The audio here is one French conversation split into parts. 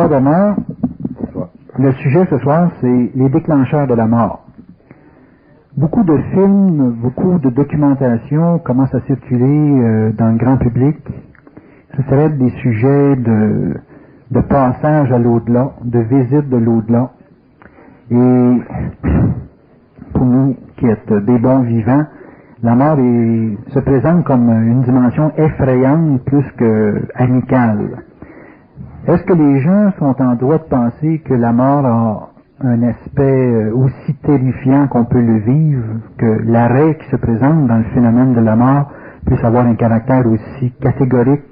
Bonsoir Bernard. Le sujet ce soir, c'est les déclencheurs de la mort. Beaucoup de films, beaucoup de documentation commencent à circuler euh, dans le grand public. Ce serait des sujets de, de passage à l'au-delà, de visite de l'au-delà. Et pour nous qui êtes des bons vivants, la mort est- se présente comme une dimension effrayante plus que amicale. Est-ce que les gens sont en droit de penser que la mort a un aspect euh, aussi terrifiant qu'on peut le vivre, que l'arrêt qui se présente dans le phénomène de la mort puisse avoir un caractère aussi catégorique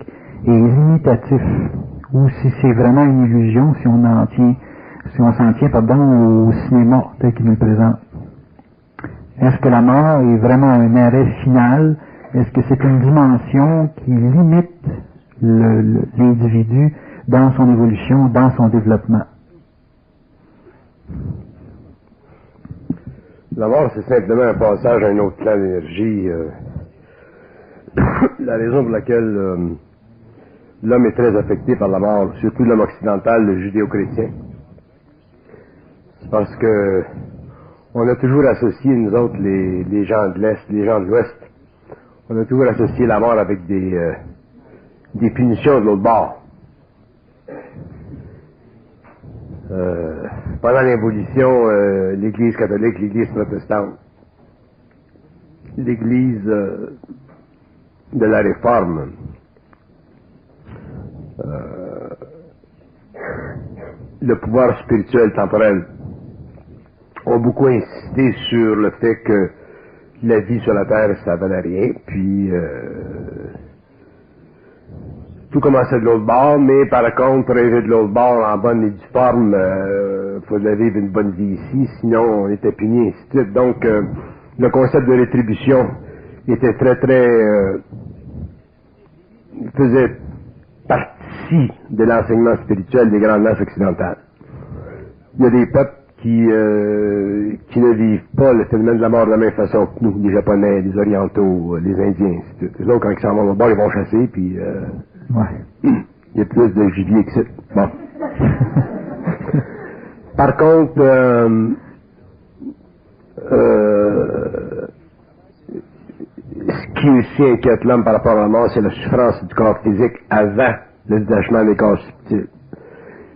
et limitatif, ou si c'est vraiment une illusion, si on en tient, si on s'en tient pardon, au cinéma tel qu'il nous le présente? Est-ce que la mort est vraiment un arrêt final? Est-ce que c'est une dimension qui limite l'individu dans son évolution, dans son développement? La mort, c'est simplement un passage à un autre plan d'énergie. euh. la raison pour laquelle euh, l'homme est très affecté par la mort, surtout l'homme occidental, le judéo-chrétien, c'est parce que on a toujours associé, nous autres, les, gens de l'Est, les gens de l'Ouest, on a toujours associé la mort avec des, euh, des punitions de l'autre bord. Euh, pendant l'Évolution, euh, l'Église catholique, l'Église protestante, l'Église euh, de la Réforme, le pouvoir spirituel temporel ont beaucoup insisté sur le fait que la vie sur la Terre, ça valait rien, puis tout commençait de l'autre bord, mais par contre, pour arriver de l'autre bord en bonne et due forme, euh, fallait vivre une bonne vie ici, sinon on était puni, ainsi de suite. Donc, euh, le concept de rétribution était très, très... euh, faisait partie de l'enseignement spirituel des grandes masses occidentales. Il y a des peuples qui, euh, qui ne vivent pas le phénomène de la mort de la même façon que nous, les Japonais, les Orientaux, les Indiens, ainsi de suite. Les autres, quand ils s'en vont au bord, ils vont chasser, puis... euh, Ouais. il y a plus de gibier que ça. Bon. Par contre, euh, euh, ce qui aussi inquiète l'homme par rapport à la mort, c'est la souffrance du corps physique avant le détachement des corps subtils.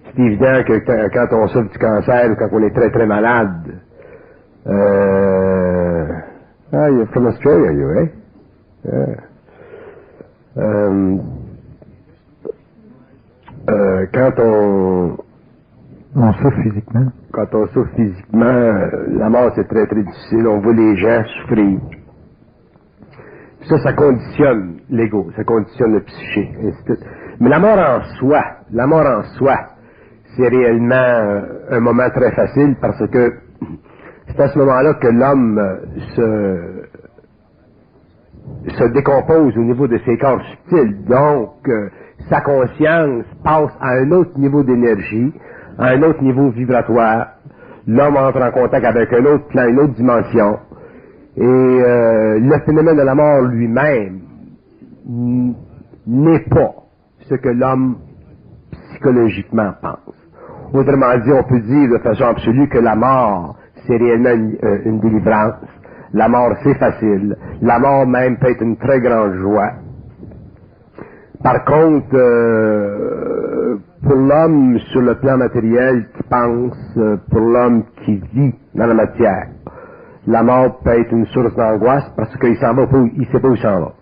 C'est évident que quand, on souffre du cancer ou quand on est très très malade, euh, ah, you're from Australia, you, eh? Yeah. Euh, quand on On souffre physiquement. quand on souffre physiquement, euh, la mort c'est très très difficile. On voit les gens souffrir. Ça, ça conditionne l'ego, ça conditionne le psyché. Mais la mort en soi, la mort en soi, c'est réellement euh, un moment très facile parce que c'est à ce moment-là que l'homme euh, se se décompose au niveau de ses corps subtils. Donc, euh, sa conscience passe à un autre niveau d'énergie, à un autre niveau vibratoire. L'homme entre en contact avec un autre plan, une autre dimension. Et euh, le phénomène de la mort lui-même n'est pas ce que l'homme psychologiquement pense. Autrement dit, on peut dire de façon absolue que la mort, c'est réellement une, euh, une délivrance. La mort, c'est facile. La mort même peut être une très grande joie. Par contre, euh, pour l'homme sur le plan matériel qui pense, euh, pour l'homme qui vit dans la matière, la mort peut être une source d'angoisse parce qu'il s'en va il sait pas où il s'en va.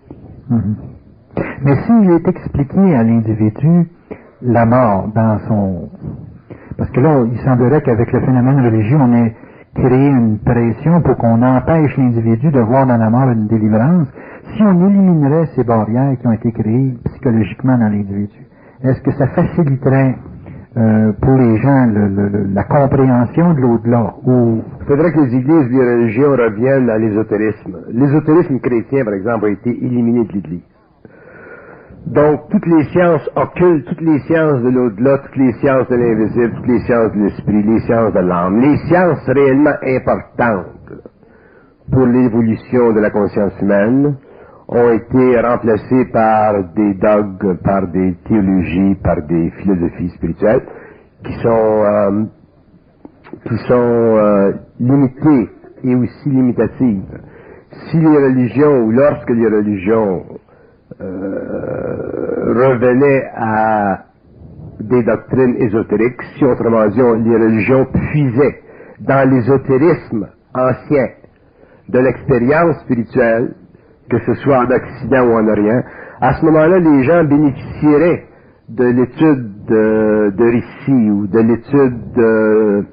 Mhm. Mais s'il est expliqué à l'individu la mort dans son... Parce que là, il semblerait qu'avec le phénomène religieux, on ait créé une pression pour qu'on empêche l'individu de voir dans la mort une délivrance. Si on éliminerait ces barrières qui ont été créées psychologiquement dans l'individu, est-ce que ça faciliterait euh, pour les gens le- le- la compréhension de l'au-delà ou? Il faudrait que les églises les religions reviennent à l'ésotérisme. L'ésotérisme chrétien, par exemple, a été éliminé de l'Église. Donc, toutes les sciences occultes, toutes les sciences de l'au-delà, toutes les sciences de l'invisible, toutes les sciences de l'esprit, les sciences de l'âme, les sciences réellement importantes pour l'évolution de la conscience humaine ont été remplacées par des dogmes, par des théologies, par des philosophies spirituelles qui sont, qui sont limitées et aussi limitatives. Si les religions, ou lorsque les religions revenaient à des doctrines ésotériques, si autrement dit, les religions puisaient dans l'ésotérisme ancien de l'expérience spirituelle, que ce soit en Occident ou en Orient, à ce moment-là, les gens bénéficieraient de l'étude de, de ou de l'étude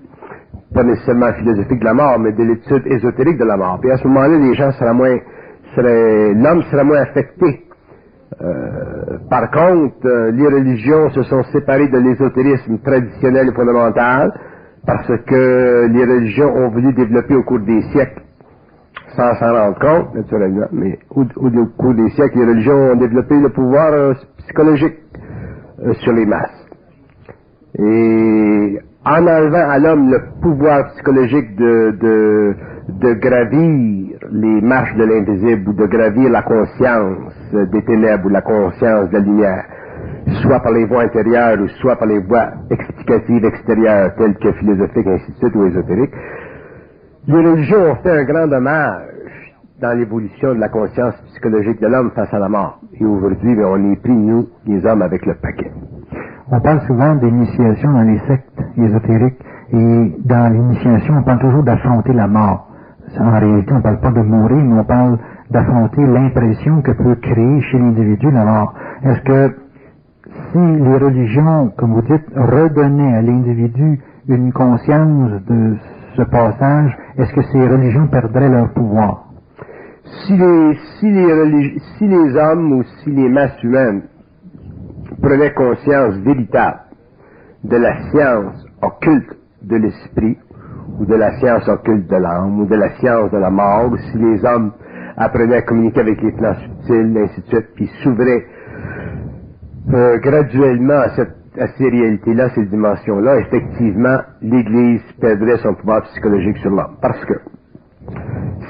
pas nécessairement philosophique de la mort, mais de l'étude ésotérique de la mort. Puis à ce moment-là, les gens seraient moins, l'homme serait moins affecté. Euh, par contre, euh, les religions se sont séparées de l'ésotérisme traditionnel et fondamental parce que les religions ont voulu développer au cours des siècles sans s'en rendre compte, naturellement, mais au, cours des siècles, les religions ont développé le pouvoir euh, psychologique sur les masses. Et en enlevant à l'homme le pouvoir psychologique de, de, de gravir les marches de l'invisible ou de gravir la conscience des ténèbres ou la conscience de la lumière, soit par les voies intérieures ou soit par les voies explicatives extérieures telles que philosophiques, ainsi de suite, ou ésotériques, les religions ont fait un grand dommage dans l'évolution de la conscience psychologique de l'homme face à la mort. Et aujourd'hui, ben, on est pris, nous, les hommes, avec le paquet. On parle souvent d'initiation dans les sectes ésotériques et dans l'initiation, on parle toujours d'affronter la mort. En réalité, on ne parle pas de mourir, mais on parle d'affronter l'impression que peut créer chez l'individu la mort. Est-ce que si les religions, comme vous dites, redonnaient à l'individu une conscience de ce passage, est-ce que ces religions perdraient leur pouvoir? Si les, si les, si les hommes ou si les masses humaines prenaient conscience véritable de la science occulte de l'esprit, ou de la science occulte de l'âme, ou de la science de la mort, si les hommes apprenaient à communiquer avec les plans subtils, ainsi de suite, puis s'ouvraient euh, graduellement à, cette, ces réalités-là, ces dimensions-là, effectivement, l'Église perdrait son pouvoir psychologique sur l'homme. Parce que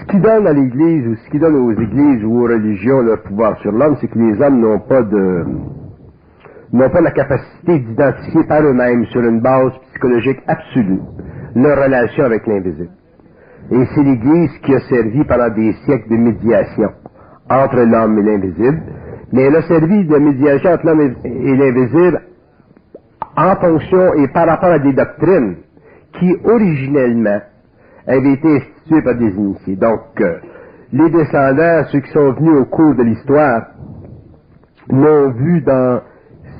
ce qui donne à l'Église, ou ce qui donne aux Églises ou aux religions leur pouvoir sur l'homme, c'est que les hommes n'ont pas de n'ont pas la capacité d'identifier par eux-mêmes sur une base psychologique absolue leur relation avec l'invisible. Et c'est l'Église qui a servi pendant des siècles de médiation entre l'homme et l'invisible, mais elle a servi de médiation entre l'homme et l'invisible en fonction et par rapport à des doctrines qui originellement avaient été instituées par des initiés. Donc, euh, les descendants, ceux qui sont venus au cours de l'histoire, n'ont vu dans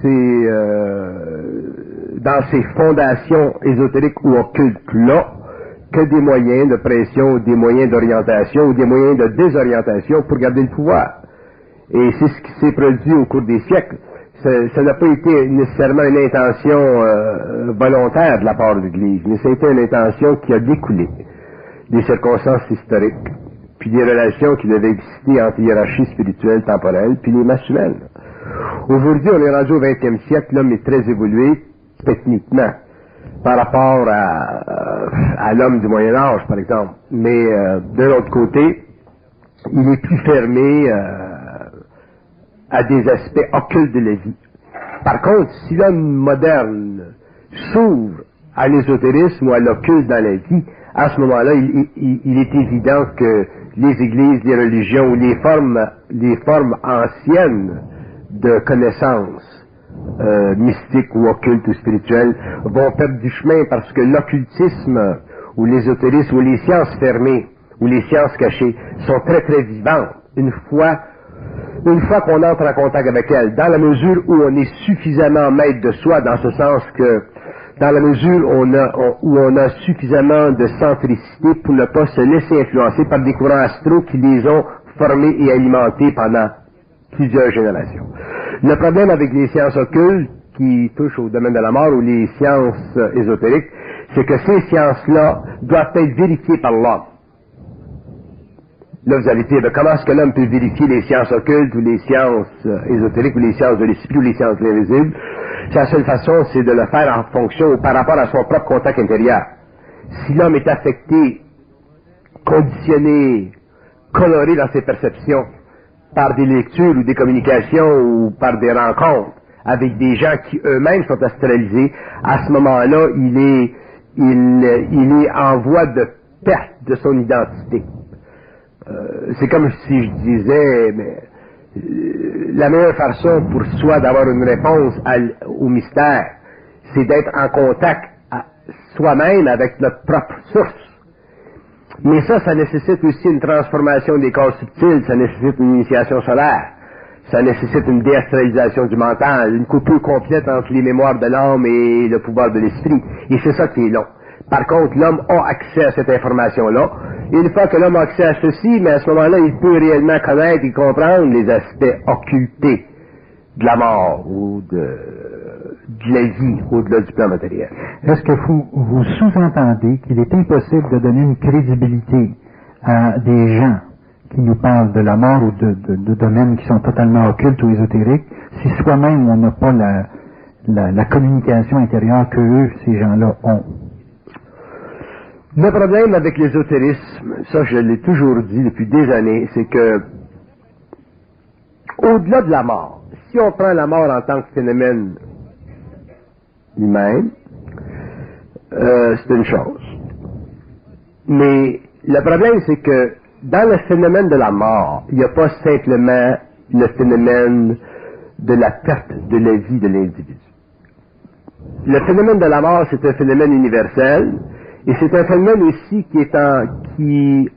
ces, euh, dans ces fondations ésotériques ou occultes-là que des moyens de pression, des moyens d'orientation ou des moyens de désorientation pour garder le pouvoir. Et c'est ce qui s'est produit au cours des siècles. Ça n'a pas été nécessairement une intention euh, volontaire de la part de l'Église, mais ça a été une intention qui a découlé des circonstances historiques, puis des relations qui devaient exister entre hiérarchie spirituelle temporelle, puis les masses humaines. Aujourd'hui, on est rendu au 20e siècle, l'homme est très évolué techniquement par rapport à, l'homme du Moyen Âge, par exemple. Mais euh, de l'autre côté, il est plus fermé euh, à des aspects occultes de la vie. Par contre, si l'homme moderne s'ouvre à l'ésotérisme ou à l'occulte dans la vie, à ce moment-là, il, est évident que les églises, les religions ou les formes, les formes anciennes de connaissances euh, mystiques ou occultes ou spirituelles vont perdre du chemin parce que l'occultisme ou l'ésotérisme ou les sciences fermées ou les sciences cachées sont très très vivantes. Une fois une fois qu'on entre en contact avec elle, dans la mesure où on est suffisamment maître de soi, dans ce sens que, dans la mesure où on a suffisamment de centricité pour ne pas se laisser influencer par des courants astraux qui les ont formés et alimentés pendant plusieurs générations. Le problème avec les sciences occultes qui touchent au domaine de la mort ou les sciences ésotériques, c'est que ces sciences-là doivent être vérifiées par l'homme. Là, vous allez dire, ben, comment est-ce que l'homme peut vérifier les sciences occultes ou les sciences euh, ésotériques ou les sciences de l'esprit ou les sciences de l'invisible? La seule façon, c'est de le faire en fonction ou par rapport à son propre contact intérieur. Si l'homme est affecté, conditionné, coloré dans ses perceptions par des lectures ou des communications ou par des rencontres avec des gens qui eux-mêmes sont astralisés, à ce moment-là, il est, il, il est en voie de perte de son identité. Euh, c'est comme si je disais, mais euh, la meilleure façon pour soi d'avoir une réponse au mystère, c'est d'être en contact soi-même avec notre propre source. Mais ça, ça nécessite aussi une transformation des corps subtils, ça nécessite une initiation solaire, ça nécessite une déastralisation du mental, une coupure complète entre les mémoires de l'âme et le pouvoir de l'esprit. Et c'est ça qui est long. Par contre, l'homme a accès à cette information-là. Une fois que l'homme a accès à ceci, mais à ce moment-là, il peut réellement connaître et comprendre les aspects occultés de la mort ou de, la vie au-delà du plan matériel. Est-ce que vous, vous sous-entendez qu'il est impossible de donner une crédibilité à des gens qui nous parlent de la mort ou de, domaines qui sont totalement occultes ou ésotériques si soi-même on n'a pas la, la communication intérieure que eux, ces gens-là, ont? Le problème avec l'ésotérisme, ça je l'ai toujours dit depuis des années, c'est que au-delà de la mort, si on prend la mort en tant que phénomène humain, euh, c'est une chose. Mais le problème, c'est que dans le phénomène de la mort, il n'y a pas simplement le phénomène de la perte de la vie de l'individu. Le phénomène de la mort, c'est un phénomène universel et c'est un phénomène aussi qui, est en, qui,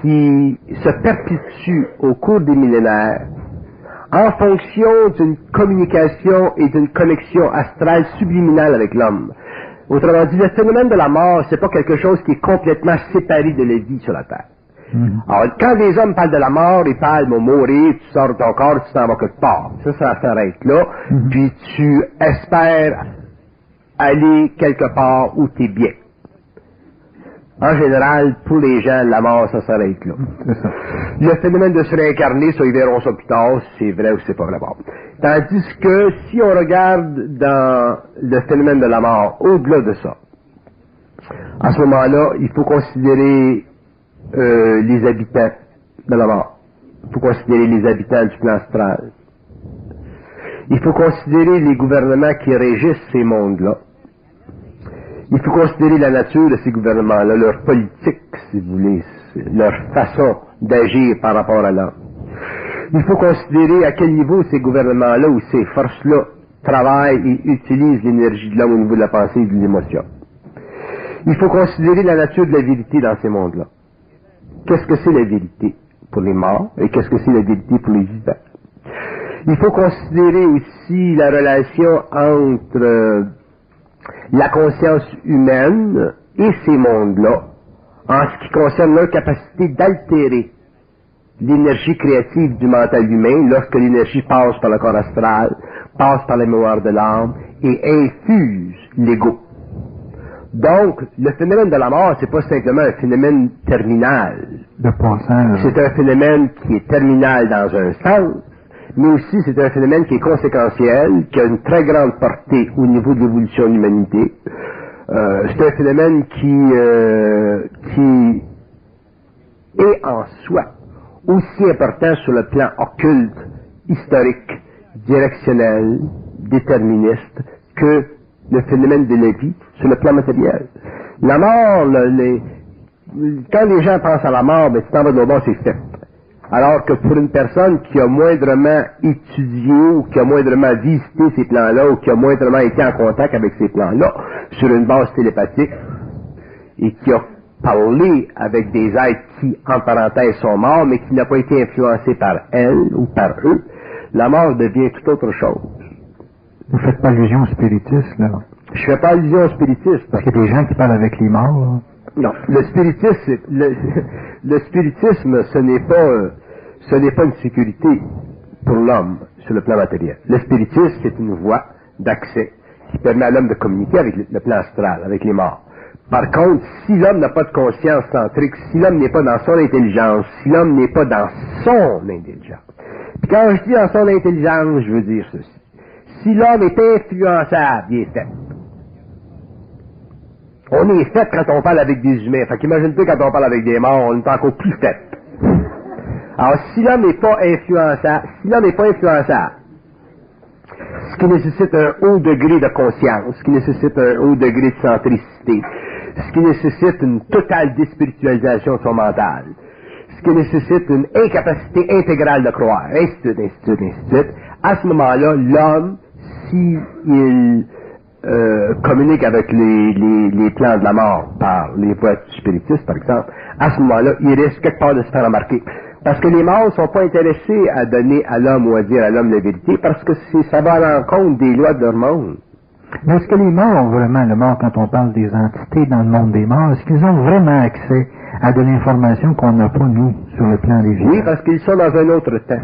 qui se perpétue au cours des millénaires en fonction d'une communication et d'une connexion astrale subliminale avec l'homme. Autrement dit, le phénomène de la mort, c'est pas quelque chose qui est complètement séparé de la vie sur la Terre. Mm-hmm. Alors, quand les hommes parlent de la mort, ils parlent de mourir, tu sors de ton corps, tu t'en vas quelque part. Ça, ça s'arrête là. Mm-hmm. Puis tu espères aller quelque part où tu es bien. En général, pour les gens, la mort, ça s'arrête là. Le phénomène de se réincarner, ça, ils verront ça plus tard, c'est vrai ou c'est pas vrai. Tandis que si on regarde dans le phénomène de la mort, au-delà de ça, à ce moment-là, il faut considérer euh, les habitants de la mort. Il faut considérer les habitants du plan astral. Il faut considérer les gouvernements qui régissent ces mondes-là. Il faut considérer la nature de ces gouvernements-là, leur politique, si vous voulez, leur façon d'agir par rapport à l'homme. Il faut considérer à quel niveau ces gouvernements-là ou ces forces-là travaillent et utilisent l'énergie de l'homme au niveau de la pensée et de l'émotion. Il faut considérer la nature de la vérité dans ces mondes-là. Qu'est-ce que c'est la vérité pour les morts et qu'est-ce que c'est la vérité pour les vivants? Il faut considérer aussi la relation entre euh, la conscience humaine et ces mondes-là en ce qui concerne leur capacité d'altérer l'énergie créative du mental humain lorsque l'énergie passe par le corps astral, passe par la mémoire de l'âme et infuse l'ego. Donc, le phénomène de la mort, c'est pas simplement un phénomène terminal. De C'est un phénomène qui est terminal dans un sens, mais aussi c'est un phénomène qui est conséquentiel, qui a une très grande portée au niveau de l'évolution de l'humanité. Euh, c'est un phénomène qui, euh, qui est en soi aussi important sur le plan occulte, historique, directionnel, déterministe, que le phénomène de la vie sur le plan matériel. La mort, les, quand les gens pensent à la mort, ben, tu t'en vas de bas, c'est fait. Alors que pour une personne qui a moindrement étudié ou qui a moindrement visité ces plans-là ou qui a moindrement été en contact avec ces plans-là sur une base télépathique et qui a parlé avec des êtres qui, en parenthèse, sont morts, mais qui n'a pas été influencé par elle ou par eux, la mort devient tout autre chose. Vous faites pas allusion au spiritisme, là? Je fais pas allusion au spiritisme. Parce qu'il y a des gens qui parlent avec les morts, Non. Le spiritisme, le, spiritisme, ce n'est pas, ce n'est pas une sécurité pour l'homme sur le plan matériel. Le spiritisme, c'est une voie d'accès qui permet à l'homme de communiquer avec le plan astral, avec les morts. Par contre, si l'homme n'a pas de conscience centrique, si l'homme n'est pas dans son intelligence, si l'homme n'est pas dans son intelligence, puis quand je dis dans son intelligence, je veux dire ceci. Si l'homme est influençable, il est fait. On est fait quand on parle avec des humains. Fait qu'imagine-toi quand on parle avec des morts, on est encore plus fait. Alors, si l'homme n'est pas influençable, si l'homme n'est pas influençable, ce qui nécessite un haut degré de conscience, ce qui nécessite un haut degré de centricité, ce qui nécessite une totale déspiritualisation de son mental, ce qui nécessite une incapacité intégrale de croire, ainsi de suite, ainsi de suite, ainsi de suite. À ce moment-là, l'homme, s'il euh, communique avec les, les, les plans de la mort par les voies spiritistes, par exemple, à ce moment-là, il risque quelque part de se faire remarquer. Parce que les morts ne sont pas intéressés à donner à l'homme ou à dire à l'homme la vérité, parce que c'est, ça va à l'encontre des lois de leur monde. Mais est-ce que les morts ont vraiment, le mort, quand on parle des entités dans le monde des morts, est-ce qu'ils ont vraiment accès à de l'information qu'on n'a pas, nous, sur le plan des vies? Oui, parce qu'ils sont dans un autre temps.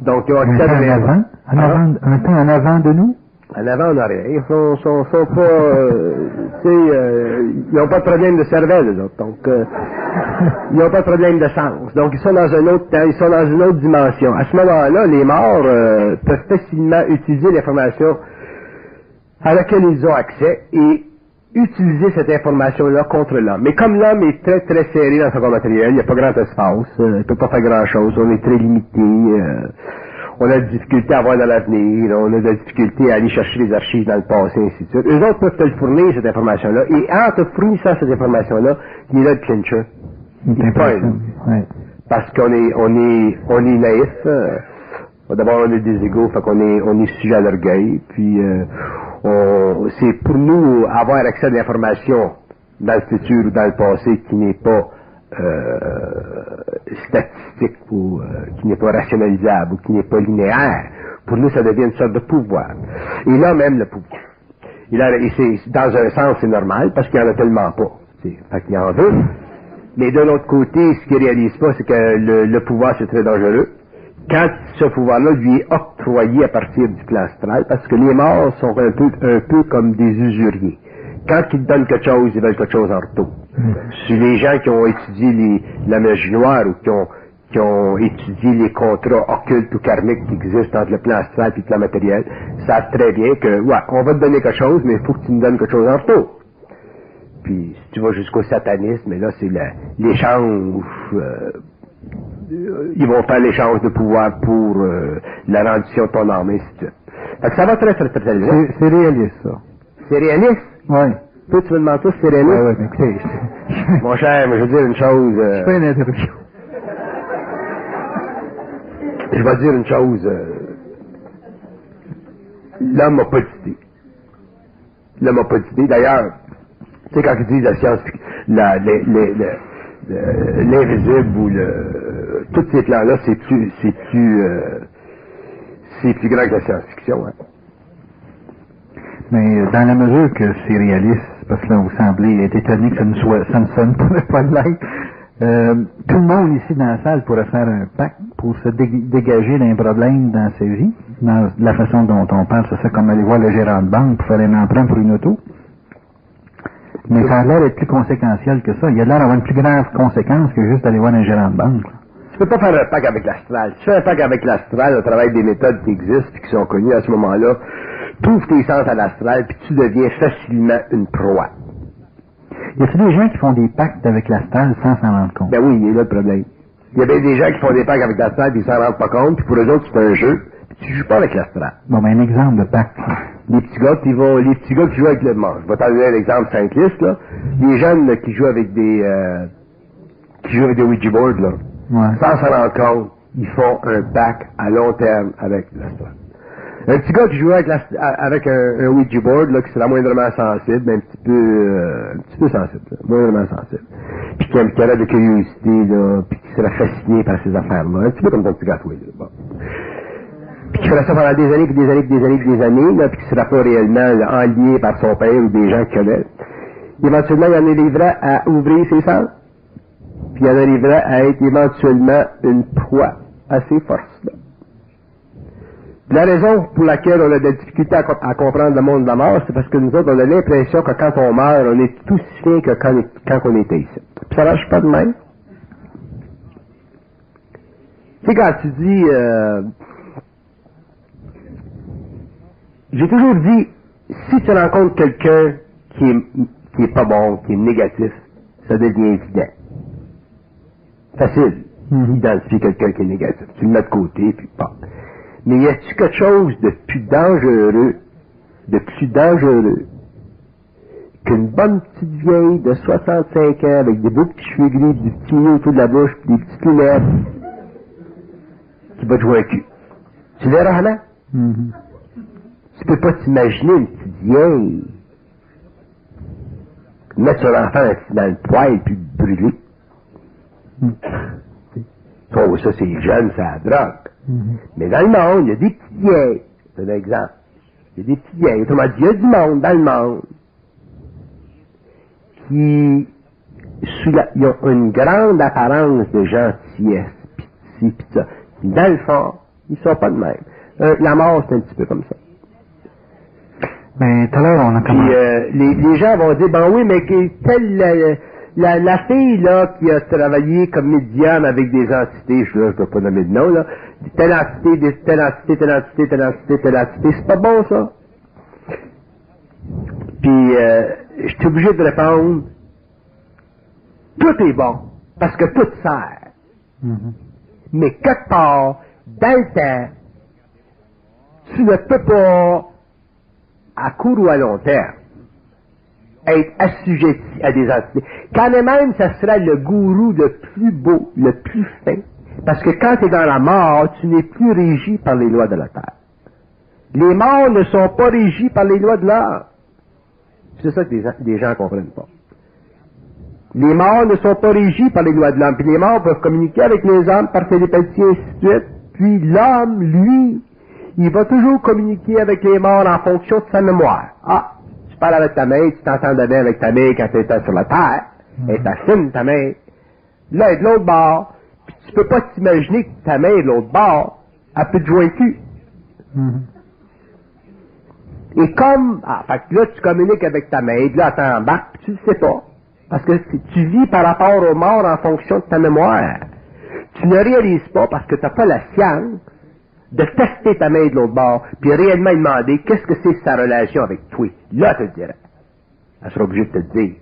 Donc, ils ont Un accès temps à en avant, en avant, un temps en avant de nous? En avant, en arrière. Ils sont, sont, sont pas, euh, tu sais, euh, ils n'ont pas de problème de cervelle, eux autres. Donc, euh, ils n'ont pas de problème de sens. Donc, ils sont dans un autre temps, ils sont dans une autre dimension. À ce moment-là, les morts euh, peuvent facilement utiliser l'information à laquelle ils ont accès et utiliser cette information-là contre l'homme. Mais comme l'homme est très, très serré dans son corps matériel, il n'y a pas grand espace, euh, il ne peut pas faire grand-chose, on est très limité, euh, on a des difficultés à voir dans l'avenir, on a des difficultés à aller chercher les archives dans le passé, ainsi de suite. Eux autres peuvent te le fournir, cette information-là, et en te fournissant cette information-là, il est là le clincher. C'est Il pogne. intéressant. Ouais. Parce qu'on est, on est, on est naïf. euh, D'abord, on a des égaux, fait qu'on est, on est sujet à l'orgueil. Puis, euh, on, c'est pour nous avoir accès à l'information dans le futur ou dans le passé qui n'est pas statistique ou euh, qui n'est pas rationalisable ou qui n'est pas linéaire. Pour nous, ça devient une sorte de pouvoir. Et l'homme aime le pouvoir. Il a, et dans un sens, c'est normal parce qu'il n'y en a tellement pas. Fait qu'il en veut. Mais de l'autre côté, ce qu'il réalise pas, c'est que le, le pouvoir, c'est très dangereux. Quand ce pouvoir-là lui est octroyé à partir du plan astral, parce que les morts sont un peu, un peu comme des usuriers. Quand ils donnent quelque chose, ils veulent quelque chose en retour. Si les gens qui ont étudié les- la magie noire ou qui ont, qui ont étudié les contrats occultes ou karmiques qui existent entre le plan astral et le plan matériel, savent très bien que, ouais, on va te donner quelque chose, mais il faut que tu nous donnes quelque chose en retour. Puis si tu vas jusqu'au satanisme, et là c'est l'échange. euh, ils vont faire l'échange de pouvoir pour euh, la rendition de ton et ainsi de suite. Fait que ça va très très très, très loin. C'est réaliste, ça. C'est réaliste? Oui. Tu me demandes ça, c'est Oui, réaliste. oui, écoutez, je, je, Mon cher, mais je veux dire une chose. je euh, fais une interruption. je vais dire une chose. euh, L'homme n'a pas d'idée. L'homme n'a pas d'idée. D'ailleurs, tu sais, quand ils disent la science, la, les- les- le- le- l'invisible ou le, tous ces plans-là, c'est plus, c'est plus, euh, c'est plus grand que la science-fiction. Hein? Mais euh, dans la mesure que c'est réaliste, parce que là, vous semblez être étonné que ça ne, soit, sonne pas, de l'être, euh, tout le monde ici dans la salle pourrait faire un pacte pour se dé- dégager d'un problème dans sa vie, dans la façon dont on parle, c'est ça comme aller voir le gérant de banque pour faire un emprunt pour une auto. Mais ça a l'air d'être plus conséquentiel que ça. Il y a l'air d'avoir une plus grave conséquence que juste aller voir un gérant de banque. Tu peux pas faire un pacte avec l'astral. Tu fais un pacte avec l'astral, au travail des méthodes qui existent et qui sont connues à ce moment-là, tu ouvres tes sens à l'astral puis tu deviens facilement une proie. Y a-t-il des gens qui font des pactes avec l'astral sans s'en rendre compte? Ben oui, il est là le problème. Il y a bien des gens qui font des pactes avec l'astral puis ils s'en rendent pas compte, puis pour eux autres, c'est un jeu, puis tu joues pas avec l'astral. Bon, ben, un exemple de pacte. Les petits gars qui vont, les petits gars qui jouent avec le monde. Je vais t'en donner un exemple simpliste, là. Les jeunes là, qui jouent avec des, euh, qui jouent avec des Ouija boards, là. Ouais. Sans s'en rendre compte, ils font un pacte à long terme avec l'astral. Un petit gars qui joue avec, la- avec un, Ouija board, là, qui serait moindrement sensible, mais un petit peu, euh, un petit peu sensible, là, moindrement sensible. Puis qui qui a de curiosité, là, puis qui serait fasciné par ces affaires-là. Un petit peu comme ton petit toi, là. Bon. Puis qui ferait ça pendant des années, puis des années, puis des années, puis des années, là, puis qui serait pas réellement là, enlié par son père ou des gens qu'il connaît. Éventuellement, il en arriverait à ouvrir ses sens, puis il en arriverait à être éventuellement une proie à ces forces-là. La raison pour laquelle on a des difficultés à, à comprendre le monde de la mort, c'est parce que nous autres, on a l'impression que quand on meurt, on est tout bien que quand, quand on était ici. Puis ça marche pas de même? Tu sais, quand tu dis... euh, J'ai toujours dit, si tu rencontres quelqu'un qui est, qui est pas bon, qui est négatif, ça devient évident. Facile Mhm. d'identifier quelqu'un qui est négatif. Tu le mets de côté, puis pas. Mais y a-t-il quelque chose de plus dangereux, de plus dangereux, qu'une bonne petite vieille de 65 ans avec des beaux petits cheveux gris, des petits mignons autour de la bouche, puis des petites lunettes, qui va te jouer un cul? Tu verras, Hannah? Mhm. Tu peux pas t'imaginer une petite vieille mettre son enfant dans le poêle puis le brûler. Mhm. Oh, ça, c'est jeune, c'est la drogue. Mhm. Mais dans le monde, il y a des vieilles. C'est un exemple. Il y a des petites vieilles. Autrement dit, il y a du monde dans le monde qui, sous la, ils ont une grande apparence de gentillesse, pis ci, pis ça. Dans le fond, ils sont pas de même. Euh, la mort, c'est un petit peu comme ça. Ben, tout à l'heure, on a commencé. euh, les, les gens vont dire, ben oui, mais telle la, la, la fille là qui a travaillé comme médium avec des entités, je ne peux pas nommer de nom, là, telle entité, telle entité, telle entité, telle entité, telle entité, c'est pas bon ça. Puis euh, je suis obligé de répondre, tout est bon, parce que tout sert. Mhm. Mais quelque part, dans le temps, tu ne peux pas, à court ou à long terme, être assujetti à des entités. Quand même, ça sera le gourou le plus beau, le plus fin. Parce que quand tu es dans la mort, tu n'es plus régi par les lois de la terre. Les morts ne sont pas régis par les lois de l'art. C'est ça que les gens, gens comprennent pas. Les morts ne sont pas régis par les lois de l'homme. Puis les morts peuvent communiquer avec les hommes par télépathie, et ainsi de suite. Puis l'homme, lui, il va toujours communiquer avec les morts en fonction de sa mémoire. Ah, tu parles avec ta mère, tu t'entendais bien avec ta mère quand tu étais sur la terre. Est fine, ta mère. Là, est de l'autre bord. Tu peux pas t'imaginer que ta mère de l'autre bord. Elle jouer le cul. Mhm. Et comme, ah, fait que là, tu communiques avec ta main, puis là, t'embarques, puis tu le sais pas. Parce que tu- vis par rapport aux morts en fonction de ta mémoire. Tu ne réalises pas parce que tu n'as pas la science de tester ta main de l'autre bord, puis réellement demander qu'est-ce que c'est sa relation avec toi. Là, tu te dirais. Elle sera obligée de te le dire.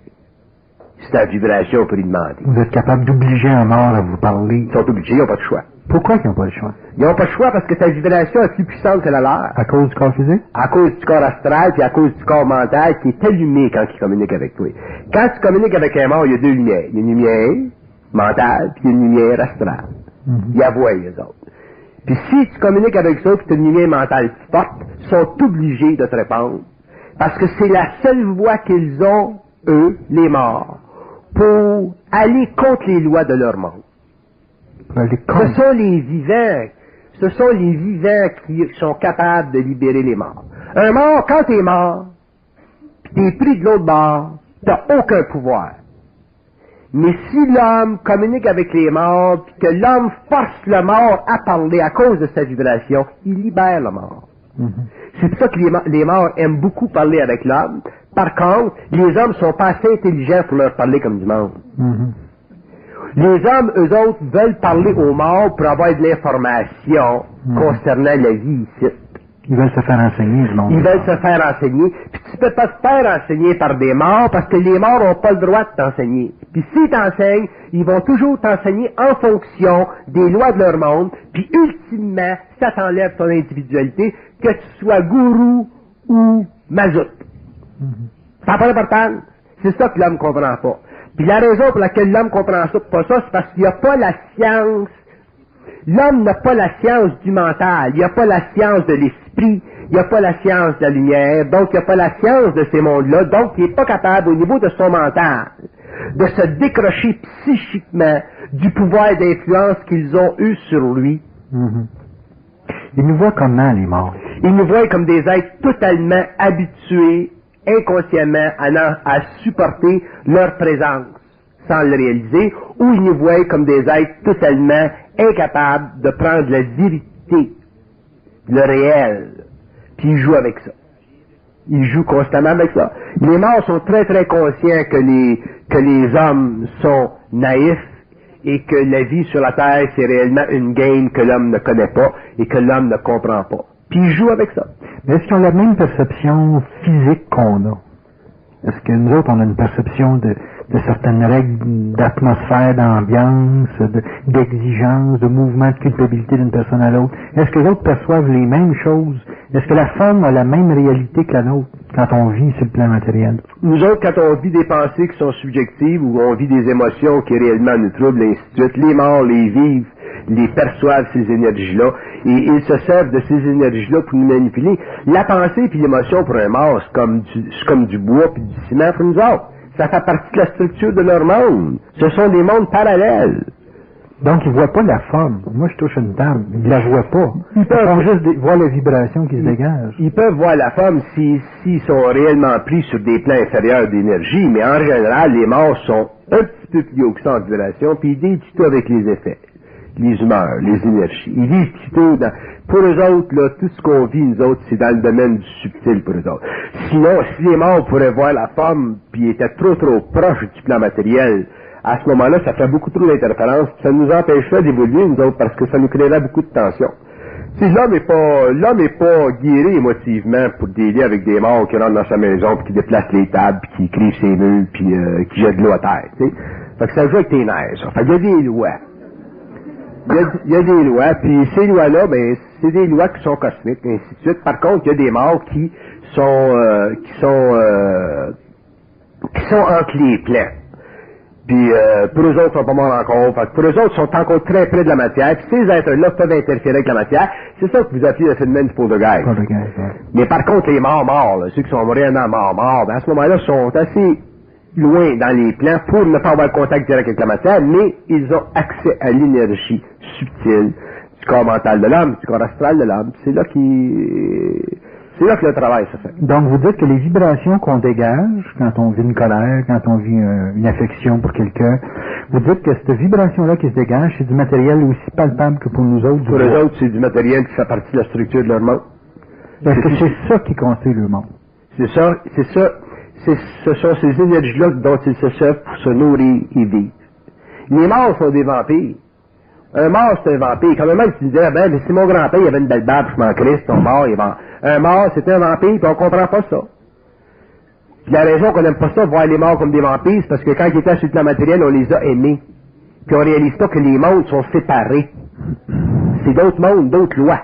Si ta vibration pour lui demander. Vous êtes capable d'obliger un mort à vous parler. Ils sont obligés, ils n'ont pas de choix. Pourquoi ils n'ont pas le choix? Ils n'ont pas de choix parce que ta vibration est plus puissante que la leur. À cause du corps physique? à cause du corps astral puis à cause du corps mental qui est allumé quand il communique avec toi. Quand tu communiques avec un mort, il y a deux lumières. Il y a une lumière mentale puis il y a une lumière astrale. Mhm. Ils la voient, les autres. Puis si tu communiques avec ça puis tu as une lumière mentale forte, ils sont obligés de te répondre. Parce que c'est la seule voie qu'ils ont, eux, les morts, pour aller contre les lois de leur monde. Ce sont les vivants. Ce sont les vivants qui sont capables de libérer les morts. Un mort, quand t'es mort, t'es pris de l'autre bord, t'as aucun pouvoir. Mais si l'homme communique avec les morts, puis que l'homme force le mort à parler à cause de sa vibration, il libère le mort. Mhm. C'est pour ça que les morts aiment beaucoup parler avec l'homme. Par contre, les hommes sont pas assez intelligents pour leur parler comme du monde. Mhm. Les hommes, eux autres, veulent parler aux morts pour avoir de l'information Mhm. concernant la vie ici. Ils veulent se faire enseigner, monde. Ils veulent se faire enseigner. Puis tu peux pas te faire enseigner par des morts parce que les morts n'ont pas le droit de t'enseigner. Puis s'ils t'enseignent, ils vont toujours t'enseigner en fonction des lois de leur monde. Puis ultimement, ça t'enlève ton individualité, que tu sois gourou ou mazout. Ça n'a pas d'importance. C'est ça que l'homme comprend pas. Puis la raison pour laquelle l'homme comprend ça, pas ça, c'est parce qu'il n'y a pas la science. L'homme n'a pas la science du mental, il n'a pas la science de l'esprit, il n'a pas la science de la lumière, donc il n'a pas la science de ces mondes-là, donc il n'est pas capable au niveau de son mental de se décrocher psychiquement du pouvoir d'influence qu'ils ont eu sur lui. Mhm. Ils nous voient comment, les morts? Ils nous voient comme des êtres totalement habitués, inconsciemment, à, supporter leur présence sans le réaliser, ou ils nous voient comme des êtres totalement incapables de prendre la vérité, le réel, puis ils jouent avec ça. Ils jouent constamment avec ça. Les morts sont très très conscients que les, que les hommes sont naïfs et que la vie sur la terre c'est réellement une game que l'homme ne connaît pas et que l'homme ne comprend pas. Puis ils avec ça. Mais est-ce qu'ils ont la même perception physique qu'on a? Est-ce que nous autres, on a une perception de, de certaines règles d'atmosphère, d'ambiance, d'exigence, de, mouvement de culpabilité d'une personne à l'autre. Est-ce que les autres perçoivent les mêmes choses? Est-ce que la femme a la même réalité que la nôtre quand on vit sur le plan matériel? Nous autres, quand on vit des pensées qui sont subjectives ou on vit des émotions qui réellement nous troublent, ainsi de suite, les morts les vivent, les perçoivent ces énergies-là, et ils se servent de ces énergies-là pour nous manipuler. La pensée puis l'émotion pour un mort, c'est comme du, comme du bois puis du ciment pour nous autres. Ça fait partie de la structure de leur monde. Ce sont des mondes parallèles. Donc, ils ne voient pas la forme. Moi, je touche une table. Ils ne la voient pas. Ils, peuvent juste voir les vibrations qui se dégagent. Ils peuvent voir la forme s'ils sont réellement pris sur des plans inférieurs d'énergie, mais en général, les morts sont un petit peu plus haut que ça en vibration, puis ils disent tout avec les effets les humeurs, les énergies. Ils vivent plutôt dans... Pour eux autres, là, tout ce qu'on vit, nous autres, c'est dans le domaine du subtil pour eux autres. Sinon, si les morts pourraient voir la forme, puis étaient trop, trop proches du plan matériel, à ce moment-là, ça ferait beaucoup trop d'interférences, ça nous empêcherait d'évoluer, nous autres, parce que ça nous créerait beaucoup de tension. Si l'homme est pas, l'homme est pas guéri émotivement pour délire avec des morts qui rentrent dans sa maison, puis qui déplacent les tables, puis qui écrivent ses murs, puis euh, qui jettent de l'eau à terre, tu. Fait que ça joue avec tes nerfs, ça. Fait qu'il y a des lois il y, a, des lois, puis ces lois-là, ben, c'est des lois qui sont cosmiques, et ainsi de suite. Par contre, il y a des morts qui sont euh, qui sont euh, qui sont entre les plans. Puis euh, pour eux autres, ils sont pas morts encore. pour eux autres, ils sont encore très près de la matière. Puis ces êtres-là peuvent interférer avec la matière. C'est ça que vous appelez le phénomène du poltergeist. Mais par contre, les morts morts, ceux qui sont réellement morts morts, ben, à ce moment-là, sont assez loin dans les plans pour ne pas avoir contact direct avec la matière, mais ils ont accès à l'énergie subtile du corps mental de l'homme, du corps astral de l'homme. C'est là qui c'est là que le travail se fait. Donc vous dites que les vibrations qu'on dégage quand on vit une colère, quand on vit euh, une affection pour quelqu'un, vous dites que cette vibration-là qui se dégage, c'est du matériel aussi palpable que pour nous autres. Pour les autres, c'est du matériel qui fait partie de la structure de leur monde. Est-ce que c'est ça qui construit le monde? C'est ça, c'est ça ce sont ces énergies-là dont ils se servent pour se nourrir et vivre. Les morts sont des vampires. Un mort, c'est un vampire. Quand même, tu disais, ben, mais si mon grand-père, il avait une belle barbe, je m'en crisse, ton mort, il va... Un mort, c'est un vampire, puis on comprend pas ça. Puis la raison qu'on n'aime pas ça, voir les morts comme des vampires, c'est parce que quand ils étaient sur le plan matériel, on les a aimés. Puis on réalise pas que les mondes sont séparés. C'est d'autres mondes, d'autres lois.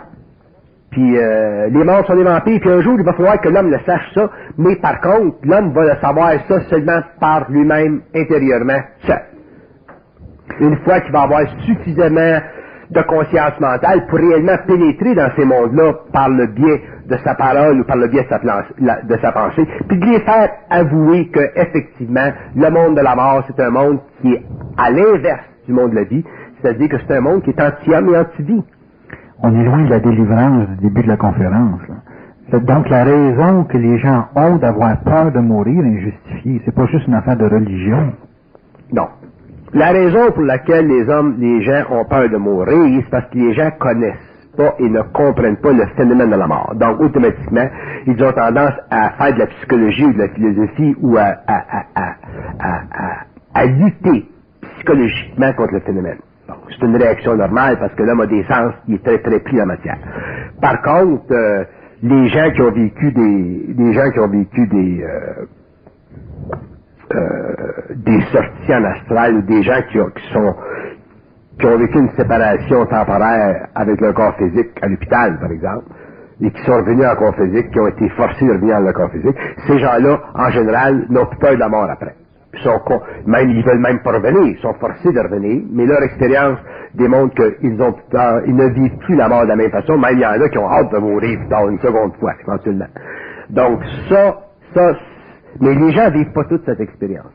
Puis euh, les morts sont des vampires, puis un jour, il va falloir que l'homme le sache ça, mais par contre, l'homme va le savoir ça seulement par lui-même intérieurement, seul. Une fois qu'il va avoir suffisamment de conscience mentale pour réellement pénétrer dans ces mondes-là par le biais de sa parole ou par le biais de sa, de sa pensée, puis de les faire avouer que effectivement le monde de la mort, c'est un monde qui est à l'inverse du monde de la vie, c'est-à-dire que c'est un monde qui est anti-homme et anti-vie on est loin de la délivrance du début de la conférence. Donc la raison que les gens ont d'avoir peur de mourir est injustifiée. C'est pas juste une affaire de religion. Non. La raison pour laquelle les hommes, les gens ont peur de mourir, c'est parce que les gens connaissent pas et ne comprennent pas le phénomène de la mort. Donc, automatiquement, ils ont tendance à faire de la psychologie ou de la philosophie ou à, à lutter psychologiquement contre le phénomène c'est une réaction normale parce que l'homme a des sens, il est très très pris en matière. Par contre, euh, les gens qui ont vécu des, gens qui ont vécu des euh, des sorties en astral ou des gens qui, sont qui ont vécu une séparation temporaire avec leur corps physique à l'hôpital, par exemple, et qui sont revenus en corps physique, qui ont été forcés de revenir dans leur corps physique, ces gens-là, en général, n'ont plus peur de la mort après. Sont même ils veulent même pas revenir, ils sont forcés de revenir, mais leur expérience démontre qu'ils ont ils ne vivent plus la mort de la même façon, même il y en a qui ont hâte de mourir dans une seconde fois, éventuellement. Donc ça, ça, mais les gens vivent pas toute cette expérience.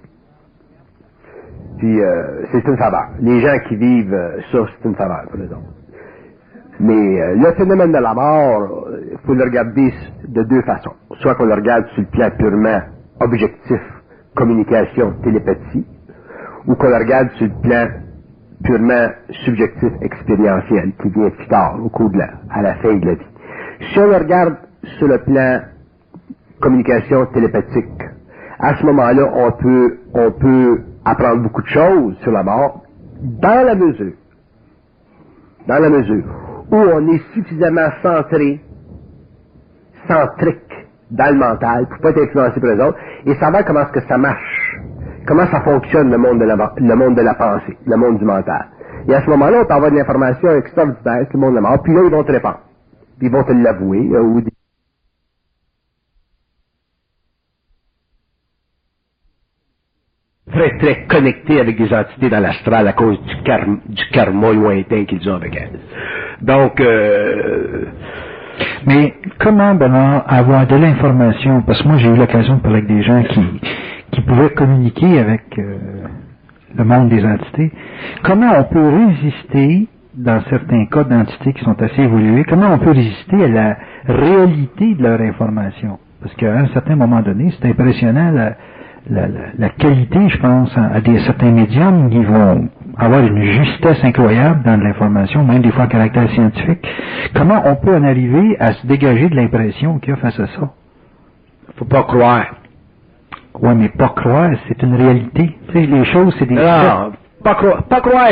Puis euh, c'est une faveur. Les gens qui vivent euh, ça, c'est une faveur pour les autres. Mais euh, le phénomène de la mort, il faut le regarder de deux façons. Soit qu'on le regarde sur le plan purement objectif, communication, télépathie, ou qu'on la regarde sur le plan purement subjectif, expérientiel, qui vient plus tard, au cours de la, à la fin de la vie. Si on le regarde sur le plan communication télépathique, à ce moment-là, on peut, on peut apprendre beaucoup de choses sur la mort, dans la mesure, dans la mesure où on est suffisamment centré, centrique, dans le mental, pour pas être influencé par les autres, et savoir comment est-ce que ça marche? Comment ça fonctionne le monde de la, le monde de la pensée, le monde du mental? Et à ce moment-là, on peut avoir de l'information extraordinaire sur le monde de la mort, puis là, ils vont te répondre. Puis ils vont te l'avouer, euh, ou très, très connectés avec des entités dans l'astral à cause du, karma, du karma lointain qu'ils ont avec elles. Donc, euh, mais comment, Bernard, avoir de l'information, parce que moi j'ai eu l'occasion de parler avec des gens qui, qui pouvaient communiquer avec euh, le monde des entités, comment on peut résister, dans certains cas d'entités qui sont assez évoluées, comment on peut résister à la réalité de leur information? Parce qu'à un certain moment donné, c'est impressionnant la, qualité, je pense, à, des certains médiums qui vont avoir une justesse incroyable dans l'information, même des fois à caractère scientifique. Comment on peut en arriver à se dégager de l'impression qu'il y a face à ça? Faut pas croire. Oui, mais pas croire, c'est une réalité. Tu sais, les choses, c'est des Non, pas croire. Pas croire,